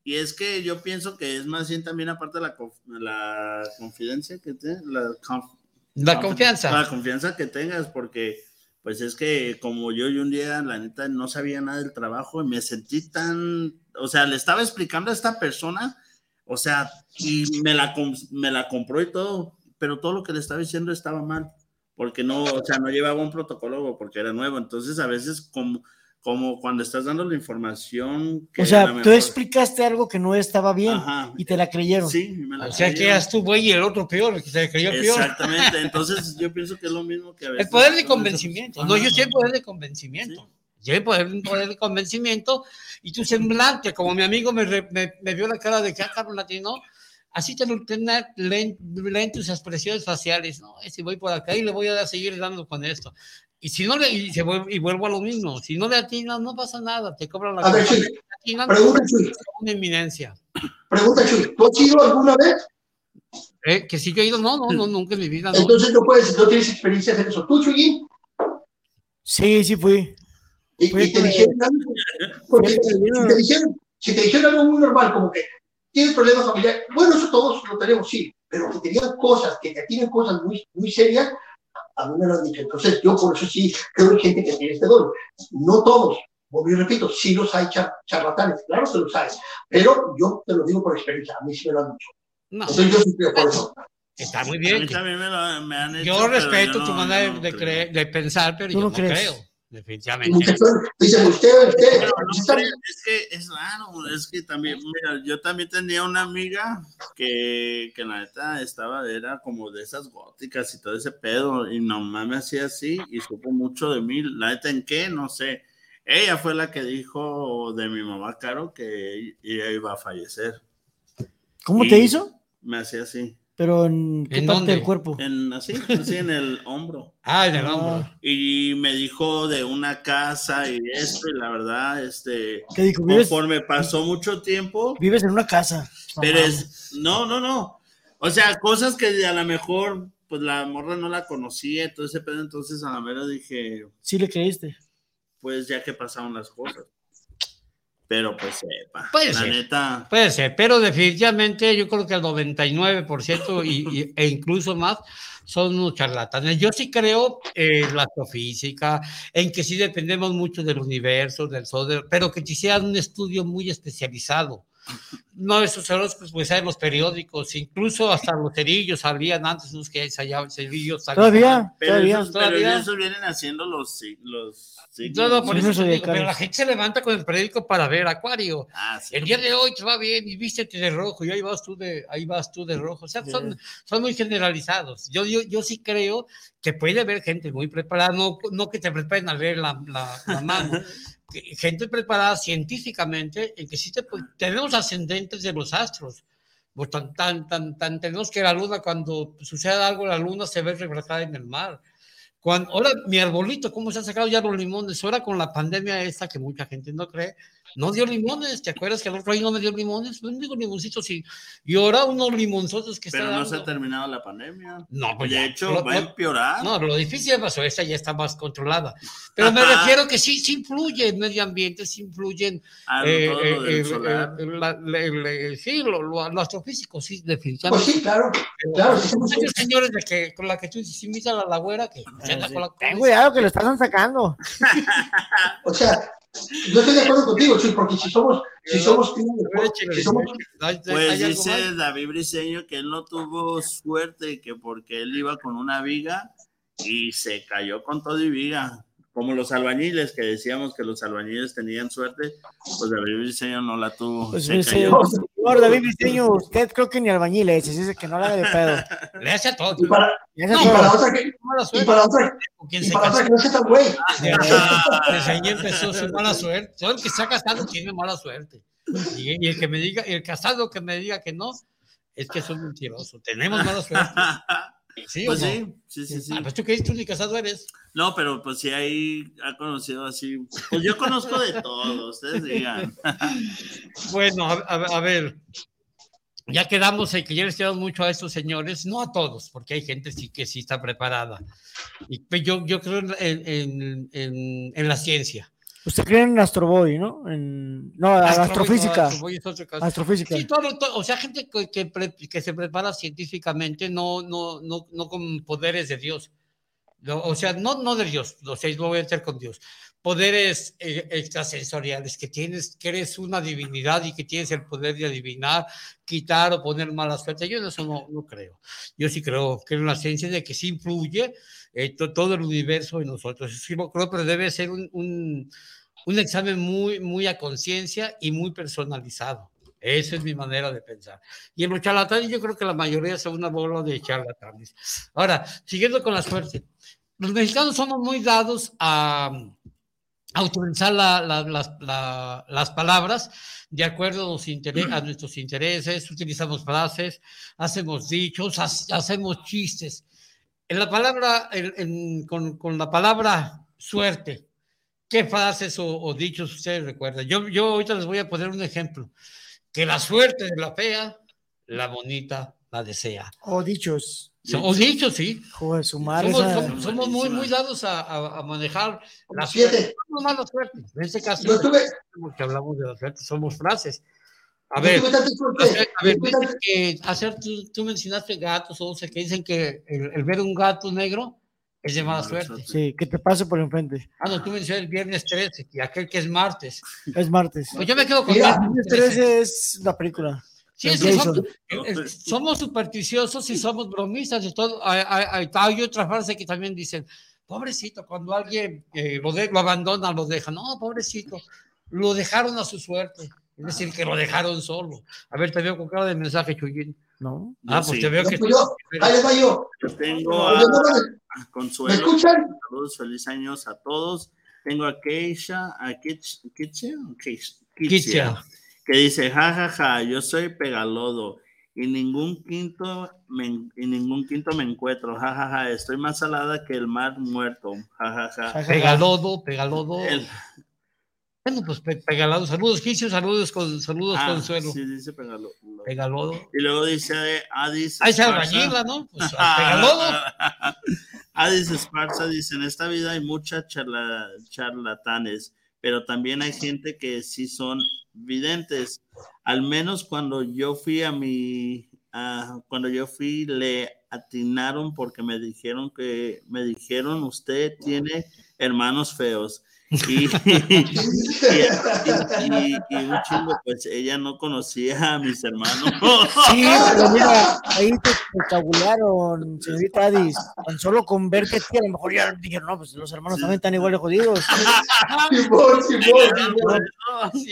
Y es que yo pienso que es más bien también aparte de la, la confidencia que te, la, conf- La confianza. La confianza que tengas, porque pues es que como yo y un día, la neta, no sabía nada del trabajo y me sentí tan, o sea, le estaba explicando a esta persona, o sea, y me la, me la compró y todo, pero todo lo que le estaba diciendo estaba mal, porque no, o sea, no llevaba un protocolo porque era nuevo, entonces a veces como, como cuando estás dando la información que O a sea, tú explicaste algo que no estaba bien Ajá. y te la creyeron. Sí, me la O sea, que creyeron. eras tú, güey, y el otro peor, el que se creyó peor. Exactamente, *laughs* entonces yo pienso que es lo mismo que a veces. El poder de convencimiento. No, yo sé el poder de convencimiento. Yo el poder, un poder de convencimiento y tu semblante, como mi amigo me, re- me, me vio la cara de que, ah, Latino, así te lo leen, leen tus expresiones faciales. No, si voy por acá y le voy a seguir dando con esto. Y si no le, y, se vuelve- y vuelvo a lo mismo, si no le atinas, no pasa nada, te cobran la A ver. Chuy, Si atinan, pregunta, Chuy. una eminencia. Pregunta, Chuy, ¿tú has ido alguna vez? Eh, que si yo he ido, no, no, no, nunca en mi vida. No. Entonces no puedes, no tienes experiencia en eso. ¿Tú, Chuyín? Sí, sí fui. Y, Fui y te dijeron algo. Porque si niño. te dijeron, si te dijeron algo muy normal, como que tienes problemas familiares, bueno, eso todos lo tenemos, sí, pero que te digan cosas, que te tienen cosas muy, muy serias, a mí me lo han dicho. Entonces, yo por eso sí creo que hay gente que tiene este don. No todos, yo repito, sí los hay char- charlatanes, claro que los hay, pero yo te lo digo por experiencia, a mí sí me lo han dicho. No, Entonces, yo sí creo por eso. está muy A bien. mí también me, lo, me han hecho. Yo respeto yo tu no- manera yo no de, de pensar, pero ¿Tú yo no creo, Y definitivamente. dicen, usted, usted, no es que es raro, es que también, mira, yo también tenía una amiga que, que la neta estaba, era como de esas góticas y todo ese pedo, y nomás me hacía así y supo mucho de mí, la neta en qué, no sé. Ella fue la que dijo de mi mamá, Caro, que ella iba a fallecer. ¿Cómo Y te hizo? Me hacía así, Pero en qué ¿En parte dónde? del cuerpo. en, así, así en el hombro. Ah, en el Ah. hombro. Y me dijo de una casa y esto, y la verdad, este, ¿Qué dijo? ¿Vives, conforme pasó mucho tiempo, vives en una casa. Pero es, no, no, no. O sea, cosas que a lo mejor, pues la morra no la conocía, todo ese pedo, entonces a la mera dije, Sí le creíste. pues ya que pasaron las cosas. Pero pues sepa. Puede la ser. neta. Puede ser, pero definitivamente yo creo que el 99% y, y- e incluso más son unos charlatanes. Yo sí creo en la astrofísica, en que sí dependemos mucho del universo, del sol, pero que quisieran un estudio muy especializado. No esos horóscopos, pues hay los periódicos, incluso hasta los cerillos salían antes, unos que ensayaban cerillos. salían- Todavía, Pero, todavía. esos, pero Todavía. esos vienen haciendo los, los. No, no, por eso digo, pero la gente se levanta con el periódico para ver Acuario. Ah, sí. El día de hoy te va bien y vístete de rojo y ahí vas tú de, ahí vas tú de rojo. O sea, son, son muy generalizados. Yo, yo, yo sí creo que puede haber gente muy preparada, no, no que te preparen a leer la, la, la mano. *laughs* Gente preparada científicamente en que sí te, pu- tenemos ascendentes de los astros. Pues tan, tan, tan, tan tenemos que la luna, cuando sucede algo, la luna se ve reflejada en el mar. Cuando, ahora, mi arbolito, ¿cómo se han sacado ya los limones? Ahora con la pandemia esta, que mucha gente no cree, no dio limones. ¿Te acuerdas que el otro año no me dio limones? Un digo limoncitos sí. Y ahora unos limonzotes que Pero está no dando. se ha terminado la pandemia. No, pues de ya, hecho, lo- va a empeorar. No, lo difícil pasó, esta ya está más controlada. Pero me refiero que sí, sí influye el medio ambiente, sí influyen. Ah, sí, lo, lo- lo astrofísico, sí, Pues definitivamente. sí, claro, Pero claro, sí, señores de que, con la que tú dices, invita a la güera que la Ten cuidado que lo están sacando. O sea, yo estoy de acuerdo contigo, Chuy, porque si somos, si somos, si somos Pues dice. David Briseño que él no tuvo suerte, que porque él iba con una viga y se cayó con todo y viga. Como los albañiles, que decíamos que los albañiles tenían suerte, pues David Briseño no la tuvo. Pues se dice, cayó. señor David Briseño, usted creo que ni albañil es, es que no la haga de pedo. *laughs* Le hace a todo. y para, y todo. para otra que, Mala y para otra, y se para otra que no sea tan güey. Desde ahí *laughs* empezó su mala suerte. Todo el que está casado tiene mala suerte. Y, y el que me diga, el casado que me diga que no, es que soy mentiroso. Tenemos mala suerte. *laughs* ¿Sí Pues o no? sí, sí, sí, sí. Ah, pues tú que tú ni casado eres. No, pero pues sí, ahí ha conocido así. Pues yo conozco de todo, ustedes digan. *laughs* Bueno, a, a- a ver, ya quedamos en que ya les quedamos mucho a estos señores, no a todos, porque hay gente sí que sí está preparada. Y pues, yo, yo creo en, en- en- en la ciencia. Usted cree en Astroboy, ¿no? En, no, a la Astro- astrofísica. Astro- es otro caso. Astrofísica. Sí, todo, todo- o sea, gente que, que pre- que se prepara científicamente, no, no, no, no con poderes de Dios. No, o sea, no, no de Dios, o sea, lo voy a hacer con Dios. Poderes eh, extrasensoriales, que tienes, que eres una divinidad y que tienes el poder de adivinar, quitar o poner mala suerte. Yo en eso no, no creo. Yo sí creo que en la ciencia de que sí influye eh, to- todo el universo en nosotros. Sí creo, pero debe ser un, un, un examen muy, muy a conciencia y muy personalizado. Esa es mi manera de pensar. Y en los charlatanes, yo creo que la mayoría son una bola de charlatanes. Ahora, siguiendo con la suerte, los mexicanos somos muy dados a, a utilizar la- la- la- las palabras de acuerdo a, los a nuestros intereses, utilizamos frases, hacemos dichos, ha- hacemos chistes. En la palabra, en- en- con, con la palabra suerte, ¿qué frases o, o dichos ustedes recuerdan? Yo, yo ahorita les voy a poner un ejemplo. Que la suerte de la fea, la bonita la desea. O dichos. O dichos, sí. Joder, su madre. Somos, esa- somos- somos muy, muy dados a, a- a manejar la Siete. suerte. No mala suerte. En este caso, Yo tuve, que hablamos de la suerte, somos frases. A ver, tanta a ver, que hacer, tú, tú mencionaste gatos, o sea, que dicen que el, el ver un gato negro es de mala suerte. Sí, que te pase por enfrente. Ah, no, tú mencionaste el viernes 13 y aquel que es martes. Es martes. Pues yo me quedo con el Viernes 13. 13 es la película. Sí, es que Jason. somos, somos supersticiosos y somos bromistas y todo. Hay, hay- hay- otra frase que también dicen, pobrecito, cuando alguien eh, lo, de- lo abandona, lo deja. No, pobrecito, lo dejaron a su suerte. Es decir, que lo dejaron solo. A ver, te veo con cara de mensaje, Chuyín. ¿No? Ah, Yo pues sí. te veo Yo, que... pues yo, ahí les va yo. Yo tengo Yo a, no a ¿Me Consuelo. escuchan? Saludos, feliz años a todos. Tengo a Keisha, a Kish- Kitsia. Kitsia, que dice, jajaja, yo soy pegalodo y ningún quinto me, y ningún quinto me encuentro, jajaja, estoy más salada que el mar muerto, jajaja. Pegalodo, pegalodo. El- Bueno, pues pe- pegalodo. Saludos, Quicio, saludos, con, saludos, ah, Consuelo. sí, dice pegalodo. Pegalodo. Y luego dice Adis. Ahí se Esparza. albañila, ¿no? Pues *laughs* pegalodo. *laughs* Adis Esparza dice, en esta vida hay muchas charla- charlatanes, pero también hay gente que sí son videntes. Al menos cuando yo fui a mi, a- cuando yo fui, le atinaron porque me dijeron que, me dijeron, usted tiene hermanos feos. *laughs* Y, y, y- y un chingo, pues ella no conocía a mis hermanos. Sí, *laughs* pero mira, ahí te, tabulearon, señorita Adis. Tan solo con ver que a lo mejor ya dijeron, no, pues los hermanos también están igual de jodidos. *laughs*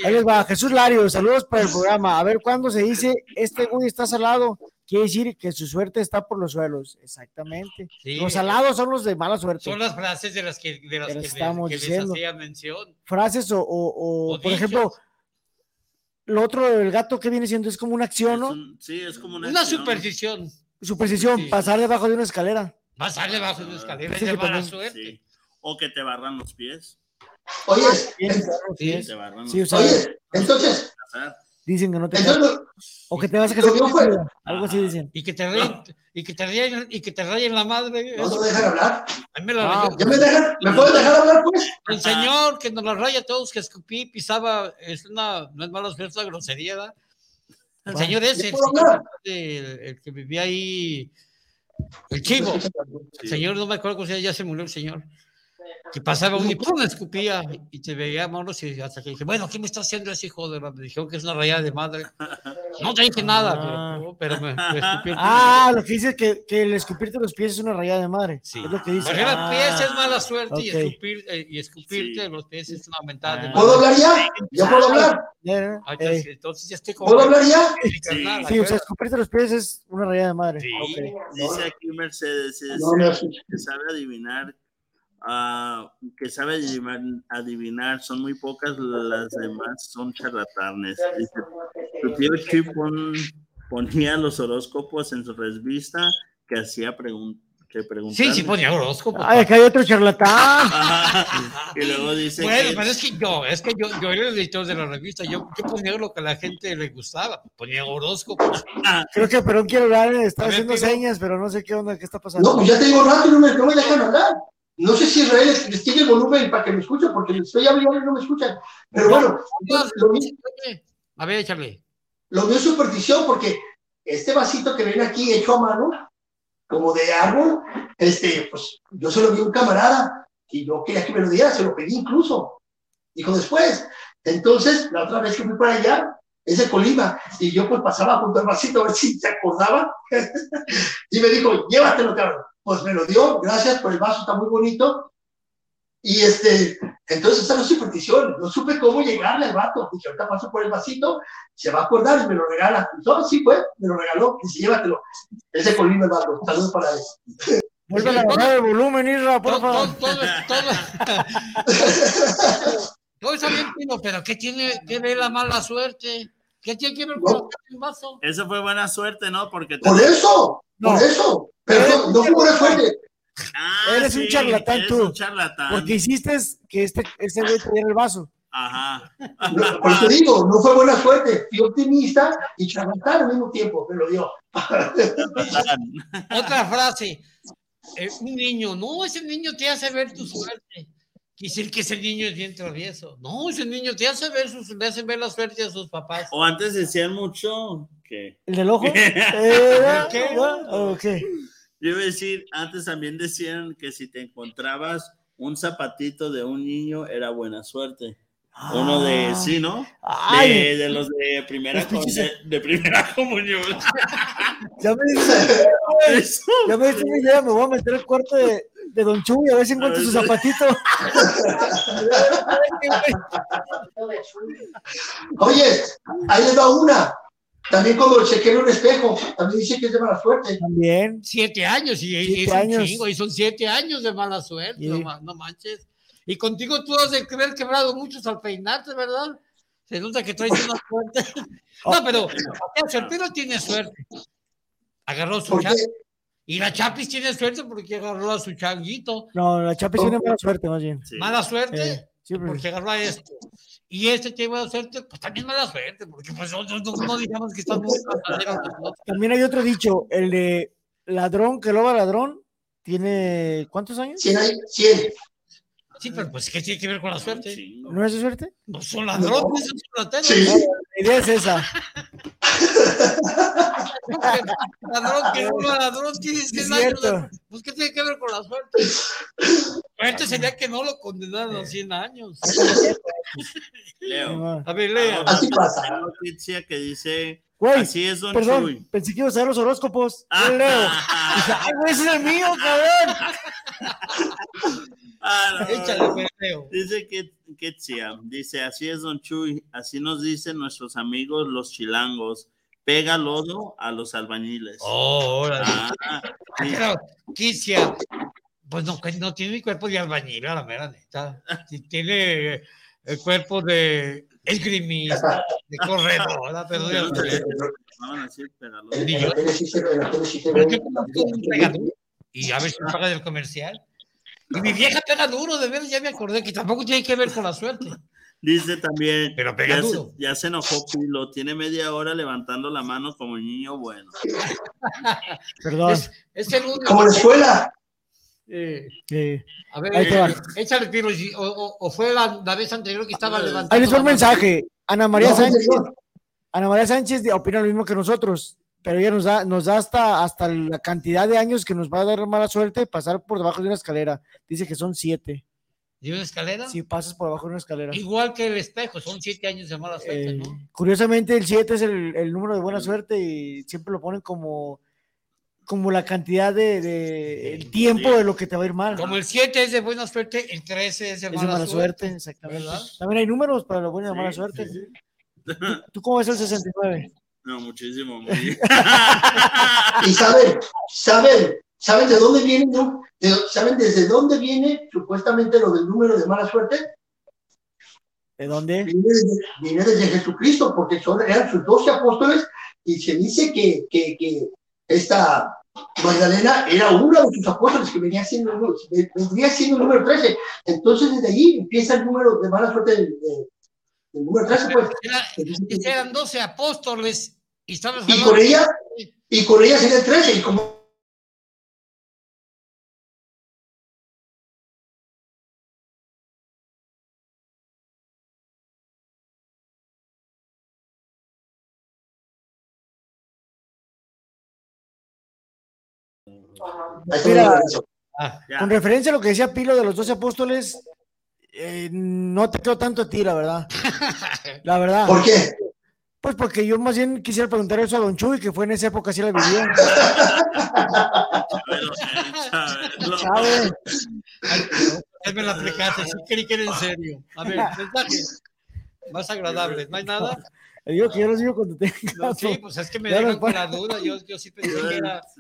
Ahí les va, Jesús Lario, saludos para el programa. A ver cuándo se dice, este güey está salado, quiere decir que su suerte está por los suelos. Exactamente. Sí. Los salados son los de mala suerte. Son las frases de las que, de las Pero que, estamos que les diciendo. hacía mención. Frases o, o- o, O por dichos. ejemplo, lo otro del gato que viene siendo es como una acción, ¿no? Sí, es como una, Una acción. superstición. Superstición, Sí. pasar debajo de una escalera. Pasar debajo de una escalera Sí, es de que mala también- suerte. Sí. O que te barran los pies. Oye, Sí, Te barran los sea, oye, entonces. Dicen que no te entonces, o que te vas a casar con algo así dicen. Y que te rayen, y que te rayen, y que te rayen la madre. ¿no dejan hablar? A mí me la Ah, rayó. ¿Ya me dejan? ¿Me pueden dejar hablar, pues? El señor que nos la raya a todos, que escupí, pisaba, es una, no es mala suerte, es una grosería, ¿verdad? El señor ese, ¿Ya el, señor, el que vivía ahí, el chivo, el señor, no me acuerdo cómo se llama, ya se murió el señor, que pasaba un y pum, escupía, y te veía monos, y hasta que dije, bueno, ¿qué me está haciendo ese hijo de la? Me dijeron que es una rayada de madre. No te dije nada, Ah. pero, pero me, me escupió el Ah, lo que dice que, que el escupirte los pies es una rayada de madre. Sí. Es lo que dice. Porque los Ah, pies es mala suerte y, ok. escupir, eh, y escupirte Sí. los pies es una mentada de Ah. ¿Puedo madre. hablar ya? ¿Ya puedo hablar? ya, Ah, eh, Entonces, ya estoy como. ¿Puedo hablar ya? carnal, sí, o sea, escupirte los pies es una rayada de madre. Sí. Ok. Dice aquí Mercedes es- No me asustes. que sabe adivinar, ah, que sabe adivinar, adivinar, son muy pocas, las demás son charlatanes. Dice, tu tío Chip pon- ponía los horóscopos en su revista que hacía pregun que preguntar. Sí, sí ponía horóscopo. Ay, acá hay otro charlatán. *laughs* y luego dice Bueno, que- pero es que yo, es que yo, yo era el editor de la revista, yo, yo ponía lo que a la gente le gustaba, ponía horóscopos. Creo que Perón quiere hablar, está A ver, haciendo señas, pero no sé qué onda, qué está pasando. No, pues ya tengo rato y no me, no me dejan hablar. No sé si Israel les, tiene el volumen para que me escuchen, porque les estoy hablando y no me escuchan. Pero bueno, entonces, lo, mío, A ver, échale. lo mío es superstición, porque este vasito que ven aquí hecho a mano, como de árbol, este, pues yo se lo di a un camarada y yo quería que me lo diera, se lo pedí incluso. Dijo después. Entonces, la otra vez que fui para allá, es de Colima, y yo pues pasaba junto al vasito a ver si se acordaba. *laughs* y me dijo, llévatelo, cabrón. Pues me lo dio, gracias por el vaso, está muy bonito. Y este, entonces esa no es superstición, no supe cómo llegarle al vato. Dije, ahorita paso por el vasito, se va a acordar y me lo regala. Y no, sí fue, me lo regaló, y dice, llévatelo. Es de Colima el vato, saludos para él. Vuelve a bajar el volumen, Isra, por Todo, favor. todo, todo, todo *laughs* está bien, Pino, pero ¿qué tiene que ver la mala suerte? ¿Qué tiene que ver con el vaso? Eso fue buena suerte, ¿no? Porque te- Por eso, No. por eso. Pero no, fue buena suerte. Ah, Eres un charlatán eres tú. un charlatán. Porque hiciste que este, este güey te diera el vaso. Ajá. No, por eso digo, no fue buena suerte. Fui optimista y charlatán al mismo tiempo, me lo dio. Otra frase. Eh, un niño, no, ese niño te hace ver tu suerte. Quisiera que ese niño es bien travieso. No, ese niño te hace ver, sus, le hace ver la suerte a sus papás. O antes decían mucho que. ¿El del ojo? *laughs* Eh, ¿Qué? Ok. Yo iba a decir, antes también decían que si te encontrabas un zapatito de un niño era buena suerte. Uno de, sí, ¿no? Ay. De, de los de primera, com- pinches- de, de primera *laughs* comunión. Ya me dice, ya me dice una idea, me voy a meter al cuarto de, de Don Chuy a ver si encuentro su zapatito. *laughs* *laughs* Oye, ahí les va una. También cuando chequé en un espejo, también dice que es de mala suerte. También. Siete años, y, y Siete es un años. chingo, y son siete años de mala suerte, Sí. no, ma- no manches. Y contigo tú has de haber quebrado muchos al peinarte, ¿verdad? Se nota que traes una suerte. *laughs* No, pero el Pino tiene suerte. Agarró su chango. Y la Chapis tiene suerte porque agarró a su changuito. No, la Chapis tiene mala suerte, más bien. Sí. Mala suerte Eh, sí, porque- porque agarró a esto. Y este tiene mala suerte, pues también mala suerte, porque pues no, no, digamos que dos. También hay otro dicho, el de ladrón que loba ladrón, tiene ¿cuántos años? 100 ahí, 100. Sí, pero pues, ¿qué tiene que ver con la suerte? ¿No es de suerte? No son ladrones, son rateros. Sí. La idea es esa. *laughs* ladrón que uno ladrón que Es dar. cierto. Pues, ¿qué tiene que ver con la suerte? Suerte sería que no lo condenaron a 100 años. Leo. A ver, lea. Así pasa. Hay noticia que dice, Güey, así es Don perdón, Chuy. pensé que ibas a ver los horóscopos. Yo leo. Ay, güey, ese es el mío, cabrón. *laughs* Ah, no. Échale, Leo. Dice que Ketsia, dice, así es Don Chuy, así nos dicen nuestros amigos los chilangos, pega lodo a los albañiles. Oh, órale. Ah, sí. Pero, Kicia, pues no, que no tiene mi cuerpo de albañil, a la mera neta. Tiene el cuerpo de esgrimista, de corredora, pero de pegador y a ver si me paga del comercial. Y mi vieja pega duro, de veras, ya me acordé que tampoco tiene que ver con la suerte. Dice también, Pero pega ya, se, duro. ya se enojó Pilo, tiene media hora levantando la mano como niño bueno. *laughs* Perdón. Es, es el único. Como la escuela. Eh, a ver, Ahí te va. eh, échale tiro. si- O, o- o fue la, la vez anterior que estaba levantando. Ahí les la un mensaje. Ana María No, Sánchez. Ana María Sánchez opina lo mismo que nosotros, pero ella nos da, nos da hasta, hasta la cantidad de años que nos va a dar mala suerte pasar por debajo de una escalera. Dice que son siete. ¿Y una escalera? Si pasas por debajo de una escalera. Igual que el espejo, son siete años de mala suerte, Eh, ¿no? Curiosamente, el 7 es el, el número de buena suerte y siempre lo ponen como, como la cantidad de, de- el tiempo de lo que te va a ir mal. Como el 7 es de buena suerte, el 13 es de Es de mala, suerte. suerte, exactamente. ¿verdad? También hay números para la buena y la mala suerte. ¿Tú, tú cómo ves el 69? No, muchísimo. muy- *laughs* Y saben, saben, saben de dónde viene, no? De- ¿Saben desde dónde viene supuestamente lo del número de mala suerte? ¿De dónde? Viene desde, viene desde Jesucristo, porque son, eran sus doce apóstoles, y se dice que, que, que esta Magdalena era uno de sus apóstoles que venía siendo, vendría siendo el número 13. Entonces, desde allí empieza el número de mala suerte del, de- del número 13, pues. Era- eran 12 apóstoles y Y con de- ella, y con ella sería el 13, y como Mira. Ah. Con referencia a lo que decía Pilo de los 12 apóstoles, eh, no te creo tanto a ti, la verdad. *laughs* La verdad. ¿Por qué? Pues porque yo más bien quisiera preguntar eso a Don Chuy, que fue en esa época así la eh, Chávez, me la aplicaste, sí creí que era en serio. A ver, mensaje más agradable, ¿no hay nada? Le digo que yo los digo cuando tenga. No, sí, pues es que me dejan con la duda. Yo, yo sí pensé que era. *laughs*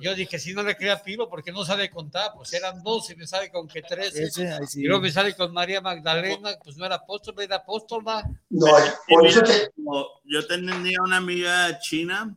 Yo dije, si no le crea Pilo, porque no sabe contar, pues eran 12, me sale con que 13. Ese, ahí sí. Y luego me sale con María Magdalena, pues no era apóstol, era apóstola. No, por eso te, Como Yo tenía una amiga china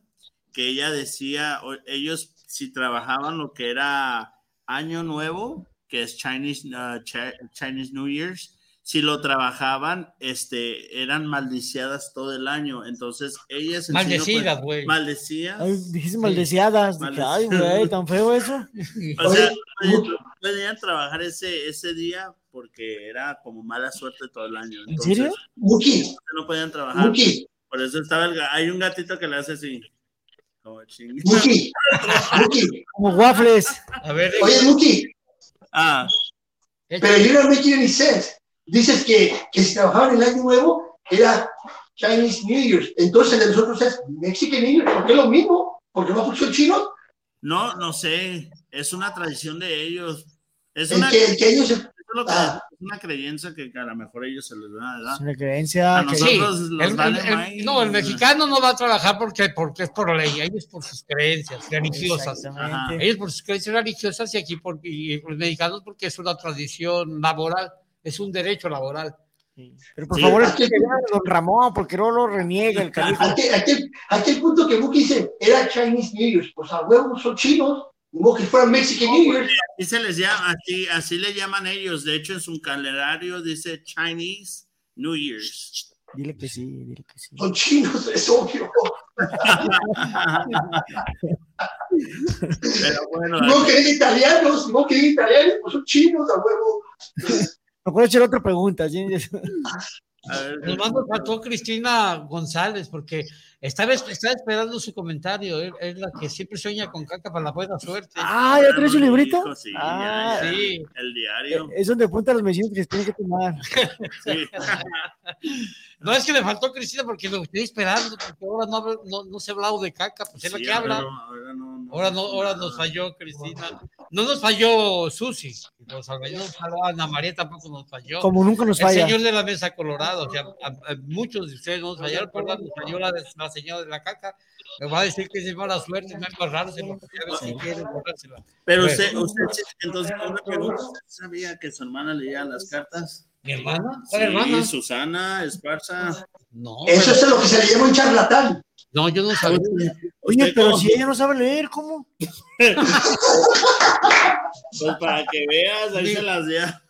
que ella decía, ellos si trabajaban lo que era Año Nuevo, que es Chinese, uh, Chi- Chinese New Year's, si lo trabajaban, este, eran maldiciadas todo el año. Entonces, ellas... en Maldecidas, güey. Maldecidas. Ay, dijiste maldeciadas. Ay, güey, tan feo eso. *laughs* O sea, no podían- trabajar ese, ese día porque era como mala suerte todo el año. ¿En Entonces, serio? Muki, No podían trabajar. Muki, Por eso estaba el hay un gatito que le hace así. Como Muki, Muki. Como waffles. A ver, Oye, Muki, Ah, pero you don't make any sense. Dices que, que si trabajaban el año nuevo era Chinese New Year's. Entonces el de nosotros es Mexican New Year's. ¿Por qué lo mismo? ¿Porque no son chinos? no, no sé. Es una tradición de ellos. Es El una, que, el que ellos... es Ah. es una creencia que a lo mejor ellos se les da, Es ¿verdad? una creencia. A Sí, nosotros los el- el- el- no, el mexicano no va a trabajar porque, porque es por ley, ellos por sus creencias religiosas. Ellos por sus creencias religiosas y aquí por, y los mexicanos porque es una tradición laboral, es un derecho laboral. Pero por Sí. favor, explíquenle a don Ramón, porque no lo reniega el canijo. Aquel, aquel, aquel punto que Muki dice era Chinese New Year's. Pues a huevos son chinos. Como que fueran Mexican New Year's. Así se les llama, así, así le llaman ellos. De hecho, en su calendario dice Chinese New Year's. Dile que sí, dile que sí. Son chinos, *laughs* es obvio. Pero bueno, No que digan italianos, no que italianos, pues son chinos a huevo. Me puedo echar otra pregunta. ¿sí? *laughs* Nos faltó Cristina González porque estaba, estaba esperando su comentario. Es, es la que siempre sueña con caca para la buena suerte. Ah, ¿ya traes su librito? Sí, Ah, ya, ya. sí. El diario. Es donde apunta las medicinas que se tienen que tomar. *laughs* Sí. No es que le faltó Cristina porque lo estoy esperando, porque ahora no, no, no se ha hablado de caca, pues es la que habla. no, ahora no, no. Ahora, no, ahora nos falló Cristina. No nos falló Susi. Nos falló, no nos falló Ana María, tampoco nos falló. Como nunca nos El falla. señor de la mesa colorada, o sea, a- a muchos de ustedes no nos fallaron, pero nos falló la, señora de la caca. Me va a decir que es mala suerte, no se lo- a ver si quiere borrársela. Pero Bueno. usted, usted, sí- entonces, una pregunta, ¿usted sabía que su hermana leía las cartas? ¿Mi hermana? Sí, ¿Cuál hermana? Susana Esparza. No, Eso es lo que se le llama un charlatán. No, yo no sabía. Oye, pero si ella no sabe leer, ¿cómo? *laughs* Pues para que veas, ahí se las ya.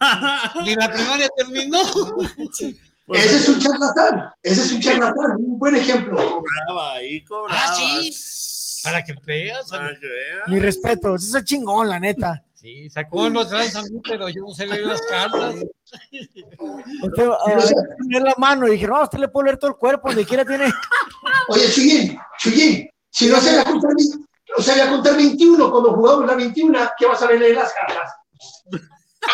Ni la primaria terminó. Ese es un charlatán. Ese es un charlatán. Un buen ejemplo. cobraba, ahí cobraba. Ah, sí. Para que veas. Para que veas. Mi respeto, eso es chingón, la neta. Sí, sacó los trans a mí, pero yo no sé leer las cartas. Usted, ah, poner la mano y dije, no, usted le puede leer todo el cuerpo, ni siquiera tiene. *laughs* Oye, Chuyín, Chuyín, si no sabía contar, vi- no sabía contar 21 cuando jugamos la 21, ¿qué vas a ver en las cartas?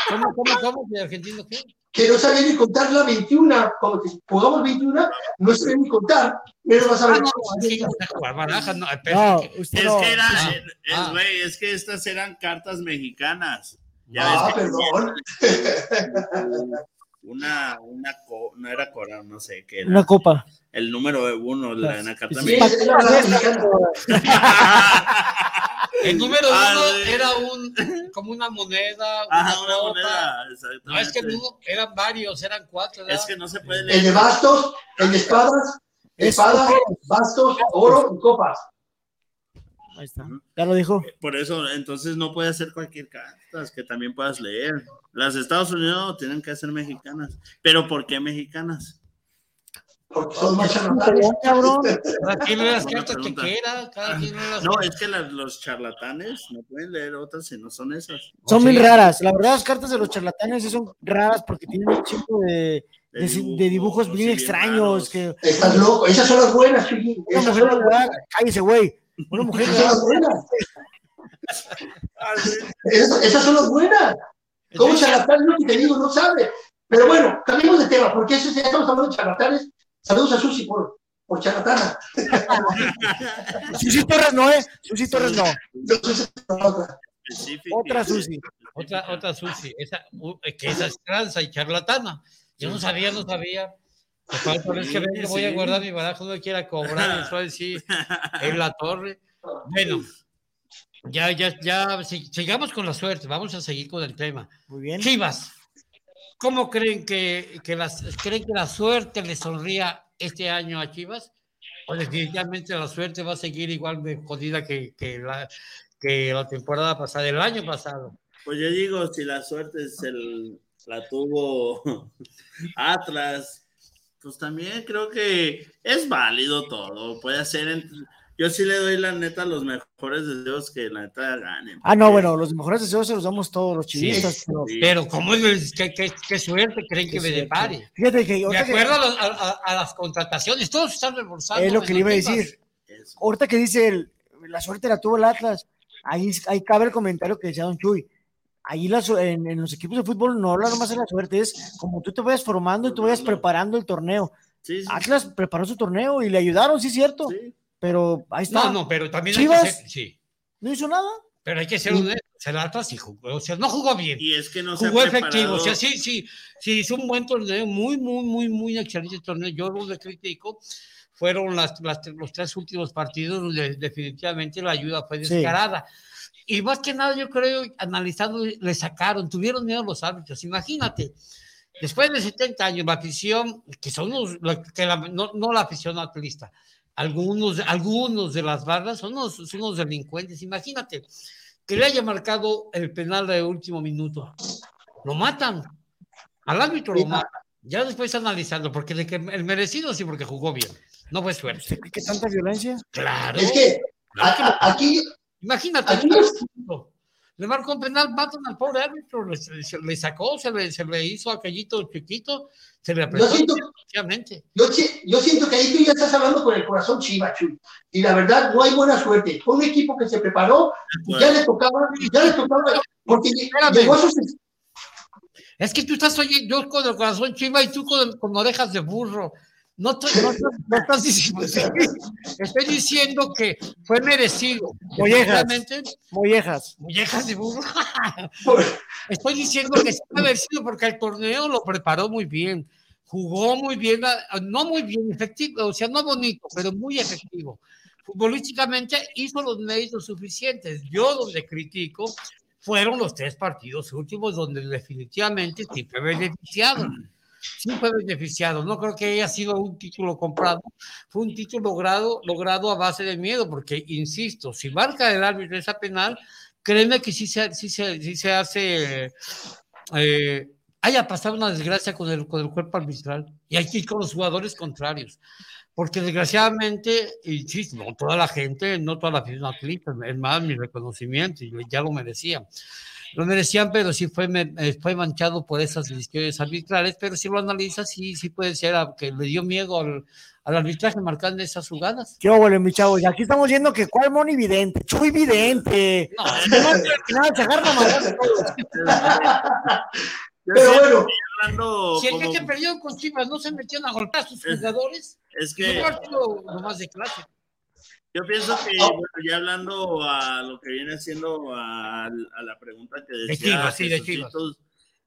¿Cómo, cómo, cómo? ¿De argentino qué? Que no sabía ni contar la 21, cuando jugamos 21, no sabía ni contar, pero vas a ver. no, Es que era, Ah, es, ah. güey, es que estas eran cartas mexicanas. Ya Ah, ves perdón. *laughs* una, una, co- no era cora, no sé qué era. Una copa. El número de uno, la, en la carta Sí, mexicana. *laughs* El número Ah, uno sí. era un, como una moneda. Ajá, una copa. moneda, No, es que no, eran varios, eran cuatro. ¿verdad? Es que no se puede El de leer. bastos, el de espadas, espadas, bastos, oro y copas. Ahí está. Ya lo dijo. Por eso, entonces no puede hacer cualquier carta, es que también puedas leer. Las de Estados Unidos tienen que ser mexicanas. ¿Pero por qué mexicanas? Porque son más charlatanes. Cabrón. *laughs* Cada quien lee las Buena cartas que pregunta. quiera, cada quien lee las No, es que las- los charlatanes no pueden leer otras si no son esas. Son Sí. bien raras. La verdad, las cartas de los charlatanes sí son raras porque tienen un chico de, de, de dibujos bien sí, extraños. Que Estás loco. Esas son las buenas, Chuyín. una Esas mujer las buenas. cállese, güey. Una mujer Esas son las buenas. Ah, sí. Esas, esas son las buenas. ¿Cómo charlatán? Lo que te digo, no sabe. Pero bueno, cambiemos de tema, porque eso ya estamos hablando de charlatanes. Saludos a Susi por, por charlatana. *laughs* Susi Torres no, ¿eh? Susi Torres no. Otra. Otra Susi. Otra, otra Susi, esa, eh, que esa es tranza y charlatana. Yo no sabía, no sabía. Pues para otra vez que Sí, venga voy a sí. guardar mi baraja, no quiera cobrar, eso va a decir en la torre. Bueno, ya, ya, ya, si- sigamos con la suerte, vamos a seguir con el tema. Muy bien. Chivas, ¿cómo creen que, que las, creen que la suerte le sonría este año a Chivas? O definitivamente la suerte va a seguir igual de jodida que, que la, que la temporada pasada, el año pasado. Pues yo digo, si la suerte es el, la tuvo *laughs* Atlas, pues también creo que es válido todo. Puede ser. Yo sí le doy la neta los mejores deseos que la neta ganen. Ah, no, bueno, los mejores deseos se los damos todos los chivistas. pero Sí. Pero ¿cómo es, qué, qué- qué suerte creen que me depare? Fíjate que De ahorita que- acuerdo a, los- a- las contrataciones, todos están reforzando. es lo que le iba a decir. Eso. Ahorita que dice el- la suerte la tuvo el Atlas, ahí, ahí cabe el comentario que decía Don Chuy. Ahí la su- en, en los equipos de fútbol no habla nomás de la suerte, es como tú te vayas formando y tú vayas preparando el torneo. Sí, sí, Atlas preparó su torneo y le ayudaron, sí es cierto, sí. Pero ahí está. No, no, pero también Chivas. hay que ser, sí, ¿No hizo nada. pero hay que ser honesto. El Atlas sí jugó, o sea, no jugó bien. Y es que no se jugó efectivo, preparado. o sea, sí, sí, sí, hizo un buen torneo, muy, muy, muy, muy excelente torneo. Yo lo que critico fueron las, las- los tres últimos partidos donde definitivamente la ayuda fue Sí. descarada. Y más que nada, yo creo, analizando, le sacaron, tuvieron miedo los árbitros. Imagínate, después de 70 años, la afición, que son unos, la- que la- no, no la afición atlista, algunos, algunos de las barras son unos, son unos delincuentes. Imagínate que le haya marcado el penal de último minuto. Lo matan. Al árbitro lo matan. Ya después analizando, porque de que el merecido sí, porque jugó bien. No fue suerte. ¿Usted cree que tanta violencia? Claro. Es que Claro que a- a- aquí, Imagínate, aquí le marcó un penal, matan al pobre árbitro, le, se- le sacó, se le, se le hizo aquellito chiquito, se le apretó. Yo siento- definitivamente. Yo, si- yo siento que ahí tú ya estás hablando con el corazón chiva, Chuy. Y la verdad, no hay buena suerte. Fue un equipo que se preparó, ya le tocaba, ya le tocaba, porque llegó a sus Es que tú estás oyendo, yo con el corazón chiva y tú con, con orejas de burro. No, no, no estás diciendo, estoy diciendo que fue merecido. Mollejas. Mollejas. mollejas de burro. *laughs* Estoy diciendo que sí fue merecido porque el torneo lo preparó muy bien. Jugó muy bien, no muy bien, efectivo, o sea, no bonito, pero muy efectivo. Futbolísticamente hizo los méritos suficientes. Yo donde critico fueron los tres partidos últimos donde definitivamente sí fue beneficiado. Sí fue beneficiado. No creo que haya sido un título comprado. Fue un título logrado, logrado a base de miedo, porque, insisto, si marca el árbitro esa penal, créeme que sí se, sí se, sí se hace... eh, haya pasado una desgracia con el, con el cuerpo arbitral y aquí con los jugadores contrarios. Porque desgraciadamente, insisto, no toda la gente, no toda la afición es más, mi reconocimiento, y ya lo merecían. Lo merecían, pero sí fue, me- eh, fue manchado por esas decisiones arbitrales, pero si lo analizas, sí, sí puede ser a- que le dio miedo al, al arbitraje marcando esas jugadas. ¿Qué huele, mi chavo? Y aquí estamos viendo que cuál moni vidente, chuy vidente. No, no. *laughs* Pero bueno. Hablando Si el como- que perdió con Chivas no se metieron a golpear a sus jugadores, es que que- lo más de clase. Yo pienso que, bueno, ya hablando a lo que viene siendo a, a la pregunta que decía Chivas, sí, de Jesucitos,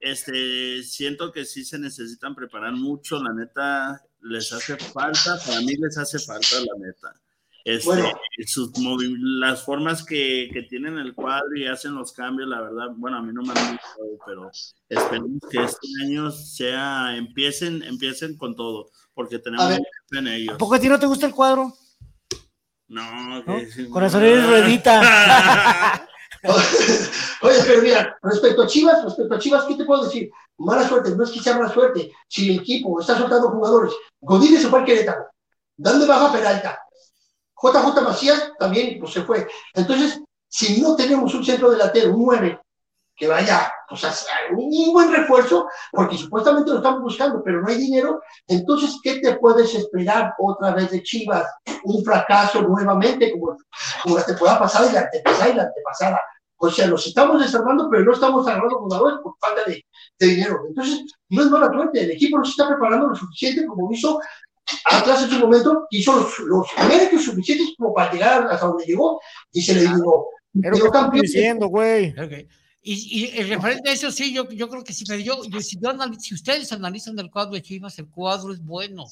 este, siento que sí se necesitan preparar mucho, la neta, les hace falta, para mí les hace falta, la neta. Este, Bueno. sus movi- las formas que, que tienen el cuadro y hacen los cambios, la verdad, bueno, a mí no me han gustado, pero esperemos que este año sea, empiecen, empiecen con todo, porque tenemos A ver. fe en ellos. ¿A poco a ti no te gusta el cuadro? No, ¿No? que- Corazón eres ruedita. *laughs* Oye, pero mira, respecto a Chivas, respecto a Chivas, ¿qué te puedo decir? Mala suerte, no es que sea mala suerte. Si el equipo está soltando jugadores, Godínez se fue al Querétaro, dando baja a Peralta. JJ Macías también pues, se fue. Entonces, si no tenemos un centro delantero, un 9, que vaya, pues, a un buen refuerzo, porque supuestamente lo estamos buscando, pero no hay dinero, entonces, ¿qué te puedes esperar otra vez de Chivas? Un fracaso nuevamente, como, como la temporada pasada y la antepasada y la antepasada. O sea, los estamos desarmando, pero no estamos agarrando jugadores por falta de, de dinero. Entonces, no es mala suerte, el equipo no se está preparando lo suficiente como hizo Atlas en su momento, hizo los, los méritos suficientes como para llegar hasta donde llegó y se le dijo, estoy campeón. diciendo, güey. Ok. Y, y referente a eso, sí, yo, yo creo que sí, pero yo, yo- si, yo anali- si ustedes analizan el cuadro de Chivas, el cuadro es bueno.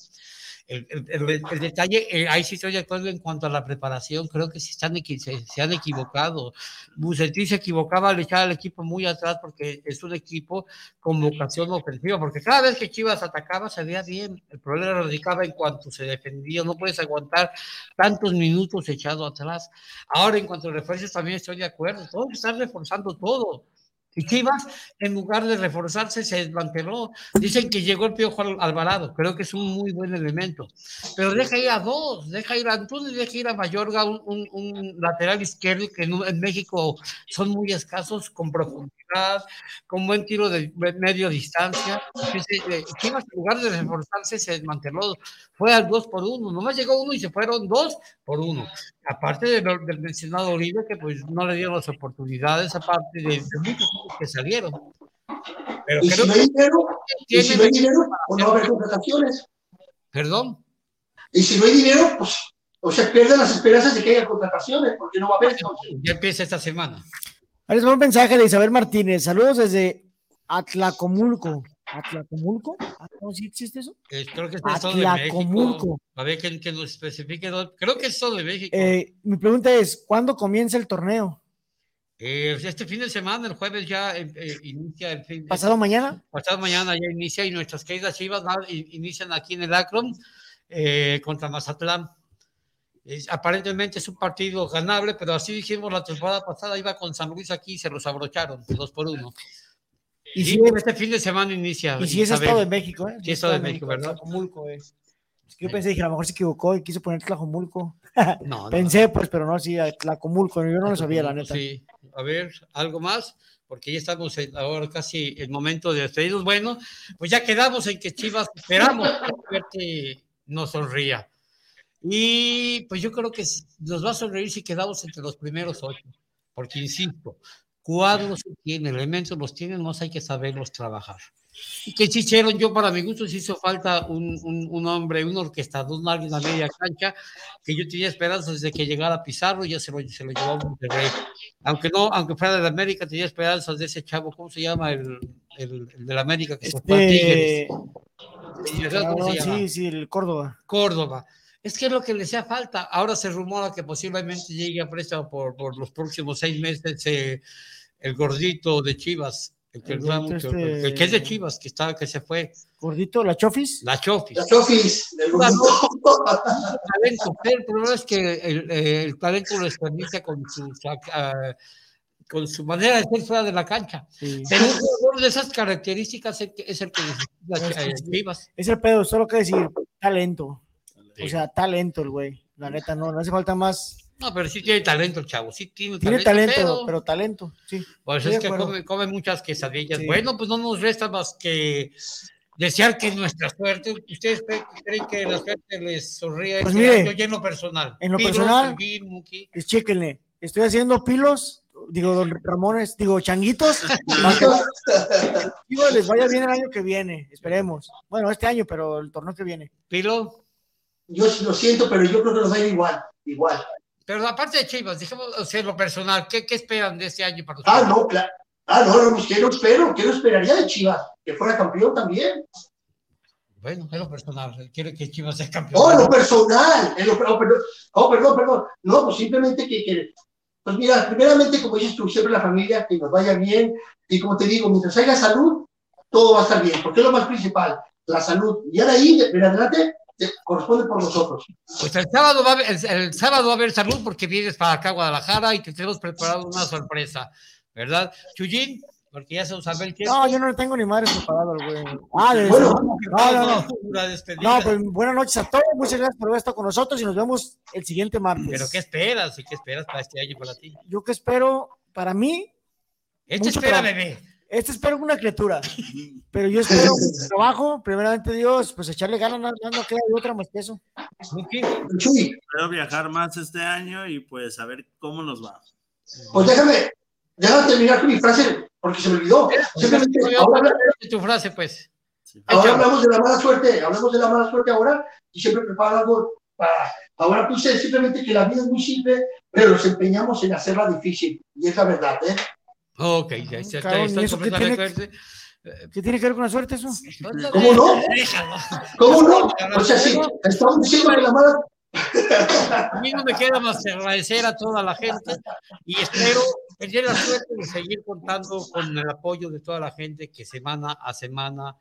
El, el- el- el detalle, eh, ahí sí estoy de acuerdo en cuanto a la preparación, creo que sí están se, se han equivocado. Bucetí se equivocaba al echar al equipo muy atrás porque es un equipo con vocación ofensiva, porque cada vez que Chivas atacaba se veía bien. El problema radicaba en cuanto se defendía, no puedes aguantar tantos minutos echado atrás. Ahora, en cuanto a refuerzos, también estoy de acuerdo, todos están reforzando todo. Y Chivas, en lugar de reforzarse, se desmanteló. Dicen que llegó el Piojo Al- Alvarado, creo que es un muy buen elemento. Pero deja ir a dos, deja ir a Antunes, deja ir a Mayorga, un, un- un lateral izquierdo que en, en México son muy escasos, con profundidad, con buen tiro de me- medio distancia. Ese, eh, Chivas, en lugar de reforzarse, se desmanteló. Fue al dos por uno, nomás llegó uno y se fueron dos por uno. Aparte de lo- del mencionado Oribe, que pues no le dieron las oportunidades, aparte de, de muchos que salieron. Pero Y si creo no que hay dinero, y si no hay dinero, pues no va a haber contrataciones. Perdón. Y si no hay dinero, pues, o sea, pierden las esperanzas de que haya contrataciones, porque no va a haber. Ya empieza esta semana. Va un mensaje de Isabel Martínez. Saludos desde Atlacomulco. ¿Atlacomulco? Ah, ¿No sí existe eso? Eh, creo que es el Estado de México. A ver que, que nos especifique. dónde- Creo que es Estado de México. Eh, mi pregunta es, ¿cuándo comienza el torneo? Eh, este fin de semana, el jueves ya eh, inicia el fin. ¿Pasado mañana? Pasado mañana ya inicia y nuestras queridas chivas va- in- inician aquí en el Akron contra Mazatlán. Es- aparentemente es un partido ganable, pero así dijimos la temporada pasada, iba con San Luis aquí y se los abrocharon, dos por uno. Y Y, si es- este fin de semana inicia. Y si es Isabel. Estado de México, ¿eh? Sí, Estado de México, ¿verdad? Atlacomulco, eh. Es que yo pensé, dije, a lo mejor se equivocó y quiso poner Tlajomulco. *laughs* No, no, pensé, pues, pero no, sí, Atlacomulco. Yo no lo sabía, la neta. Sí. a ver, algo más, porque ya estamos en- ahora casi el momento de despedirnos. Bueno, pues ya quedamos en que Chivas esperamos que nos sonría. Y pues yo creo que nos va a sonreír si quedamos entre los primeros ocho, porque insisto, cuadros se tienen, elementos los tienen, más hay que saberlos trabajar. Y que Chichero, yo para mi gusto sí hizo falta un, un, un hombre, un orquestador, un alguien a media cancha, que yo tenía esperanzas desde que llegara Pizarro, ya se lo, se lo llevó a Monterrey. Aunque no, aunque fuera de la América, tenía esperanzas de ese chavo, ¿cómo se llama? El, el, el de la América que se fue a Este, Tigres. ¿Cómo se sí, sí, el Córdoba. Córdoba. Es que es lo que le hacía falta. Ahora se rumora que posiblemente llegue a préstamo por, por los próximos seis meses eh, el gordito de Chivas, el que, este- el que es de Chivas, que está, que se fue. Gordito, la Chofis. La Chofis. La Chofis, del talento, pero el problema es que el, eh, el talento lo desperdicia con su, ah, con su manera de ser fuera de la cancha. Sí. Pero un jugador de esas características es el que, es el que necesita eh, Chivas. Es el pedo, solo que decir talento. O sea, talento el güey. La neta, no, no hace falta más. No, pero sí tiene talento el chavo, sí tiene, Tiene talento, pero- pero, talento, sí. Pues es que come, come muchas quesadillas. Sí. Bueno, pues no nos resta más que desear que nuestra suerte, ¿ustedes creen, que la suerte les sonríe Pues este mire, año? Y en lo personal? en lo Pilos, personal. Pues chéquenle. Estoy haciendo pilos, digo, don Ramones, digo, changuitos. *laughs* Chivas les vaya bien el año que viene, esperemos. Bueno, este año, pero el torneo que viene. Pilo. Yo lo siento, pero yo creo que nos va a ir igual, igual. Pero aparte de Chivas, dijimos, o sea, lo personal, ¿qué, qué esperan de este año para Ah, ustedes? no, claro. Ah, no, no, pues, ¿qué no espero? ¿Qué no esperaría de Chivas? Que fuera campeón también. Bueno, en lo personal, quiere que Chivas sea campeón. Oh, lo personal. En lo, oh, perdón, oh, perdón, perdón. No, pues simplemente que, que- pues mira, primeramente, como dices tú, siempre la familia, que nos vaya bien. Y como te digo, mientras haya salud, todo va a estar bien, porque es lo más principal, la salud. Y ahora ahí, en adelante, te corresponde por nosotros. Pues el sábado, va a haber, el, el sábado va a haber salud porque vienes para acá a Guadalajara y te tenemos preparado una sorpresa, ¿verdad? Chuyín, porque ya se nos sabe el tiempo. No, yo no le tengo ni madre preparado, güey. Ah, de Bueno, no, no, no. No, pues buenas noches a todos, muchas gracias por haber estado con nosotros y nos vemos el siguiente martes. Pero ¿qué esperas? ¿Y qué esperas para este año para ti? Yo que espero, para mí, Mucho espera, trabajo. bebé. Este espero una criatura, *laughs* pero yo espero con trabajo, primeramente Dios, pues echarle ganas, no, no queda de otra más que eso. Chuy, Espero viajar más este año y pues a ver cómo nos va. pues déjame, déjame terminar con mi frase, porque se me olvidó. Simplemente, ahora, Tu frase, pues. ahora hablamos de la mala suerte, hablamos de la mala suerte ahora, y siempre preparo algo para. Ahora puse simplemente que la vida es muy simple, pero nos empeñamos en hacerla difícil, y es la verdad, ¿eh? Ok, ya está, Cabrón, está ¿y eso qué tiene, qué tiene que ver con la suerte eso? ¿Cómo no? Déjalo. ¿Cómo no? O sea, sí, estamos diciendo que la mala. A mí no me queda más que agradecer a toda la gente y espero tener la suerte de seguir contando con el apoyo de toda la gente que semana a semana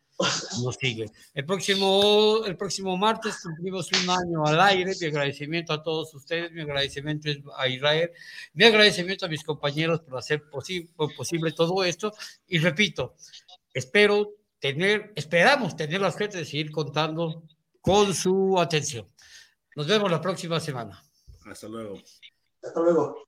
nos sigue. El próximo, el próximo martes cumplimos un año al aire. Mi agradecimiento a todos ustedes, mi agradecimiento es a Israel, mi agradecimiento a mis compañeros por hacer posi- por posible todo esto. Y repito, espero tener, esperamos tener la suerte de seguir contando con su atención. Nos vemos la próxima semana. Hasta luego. Hasta luego.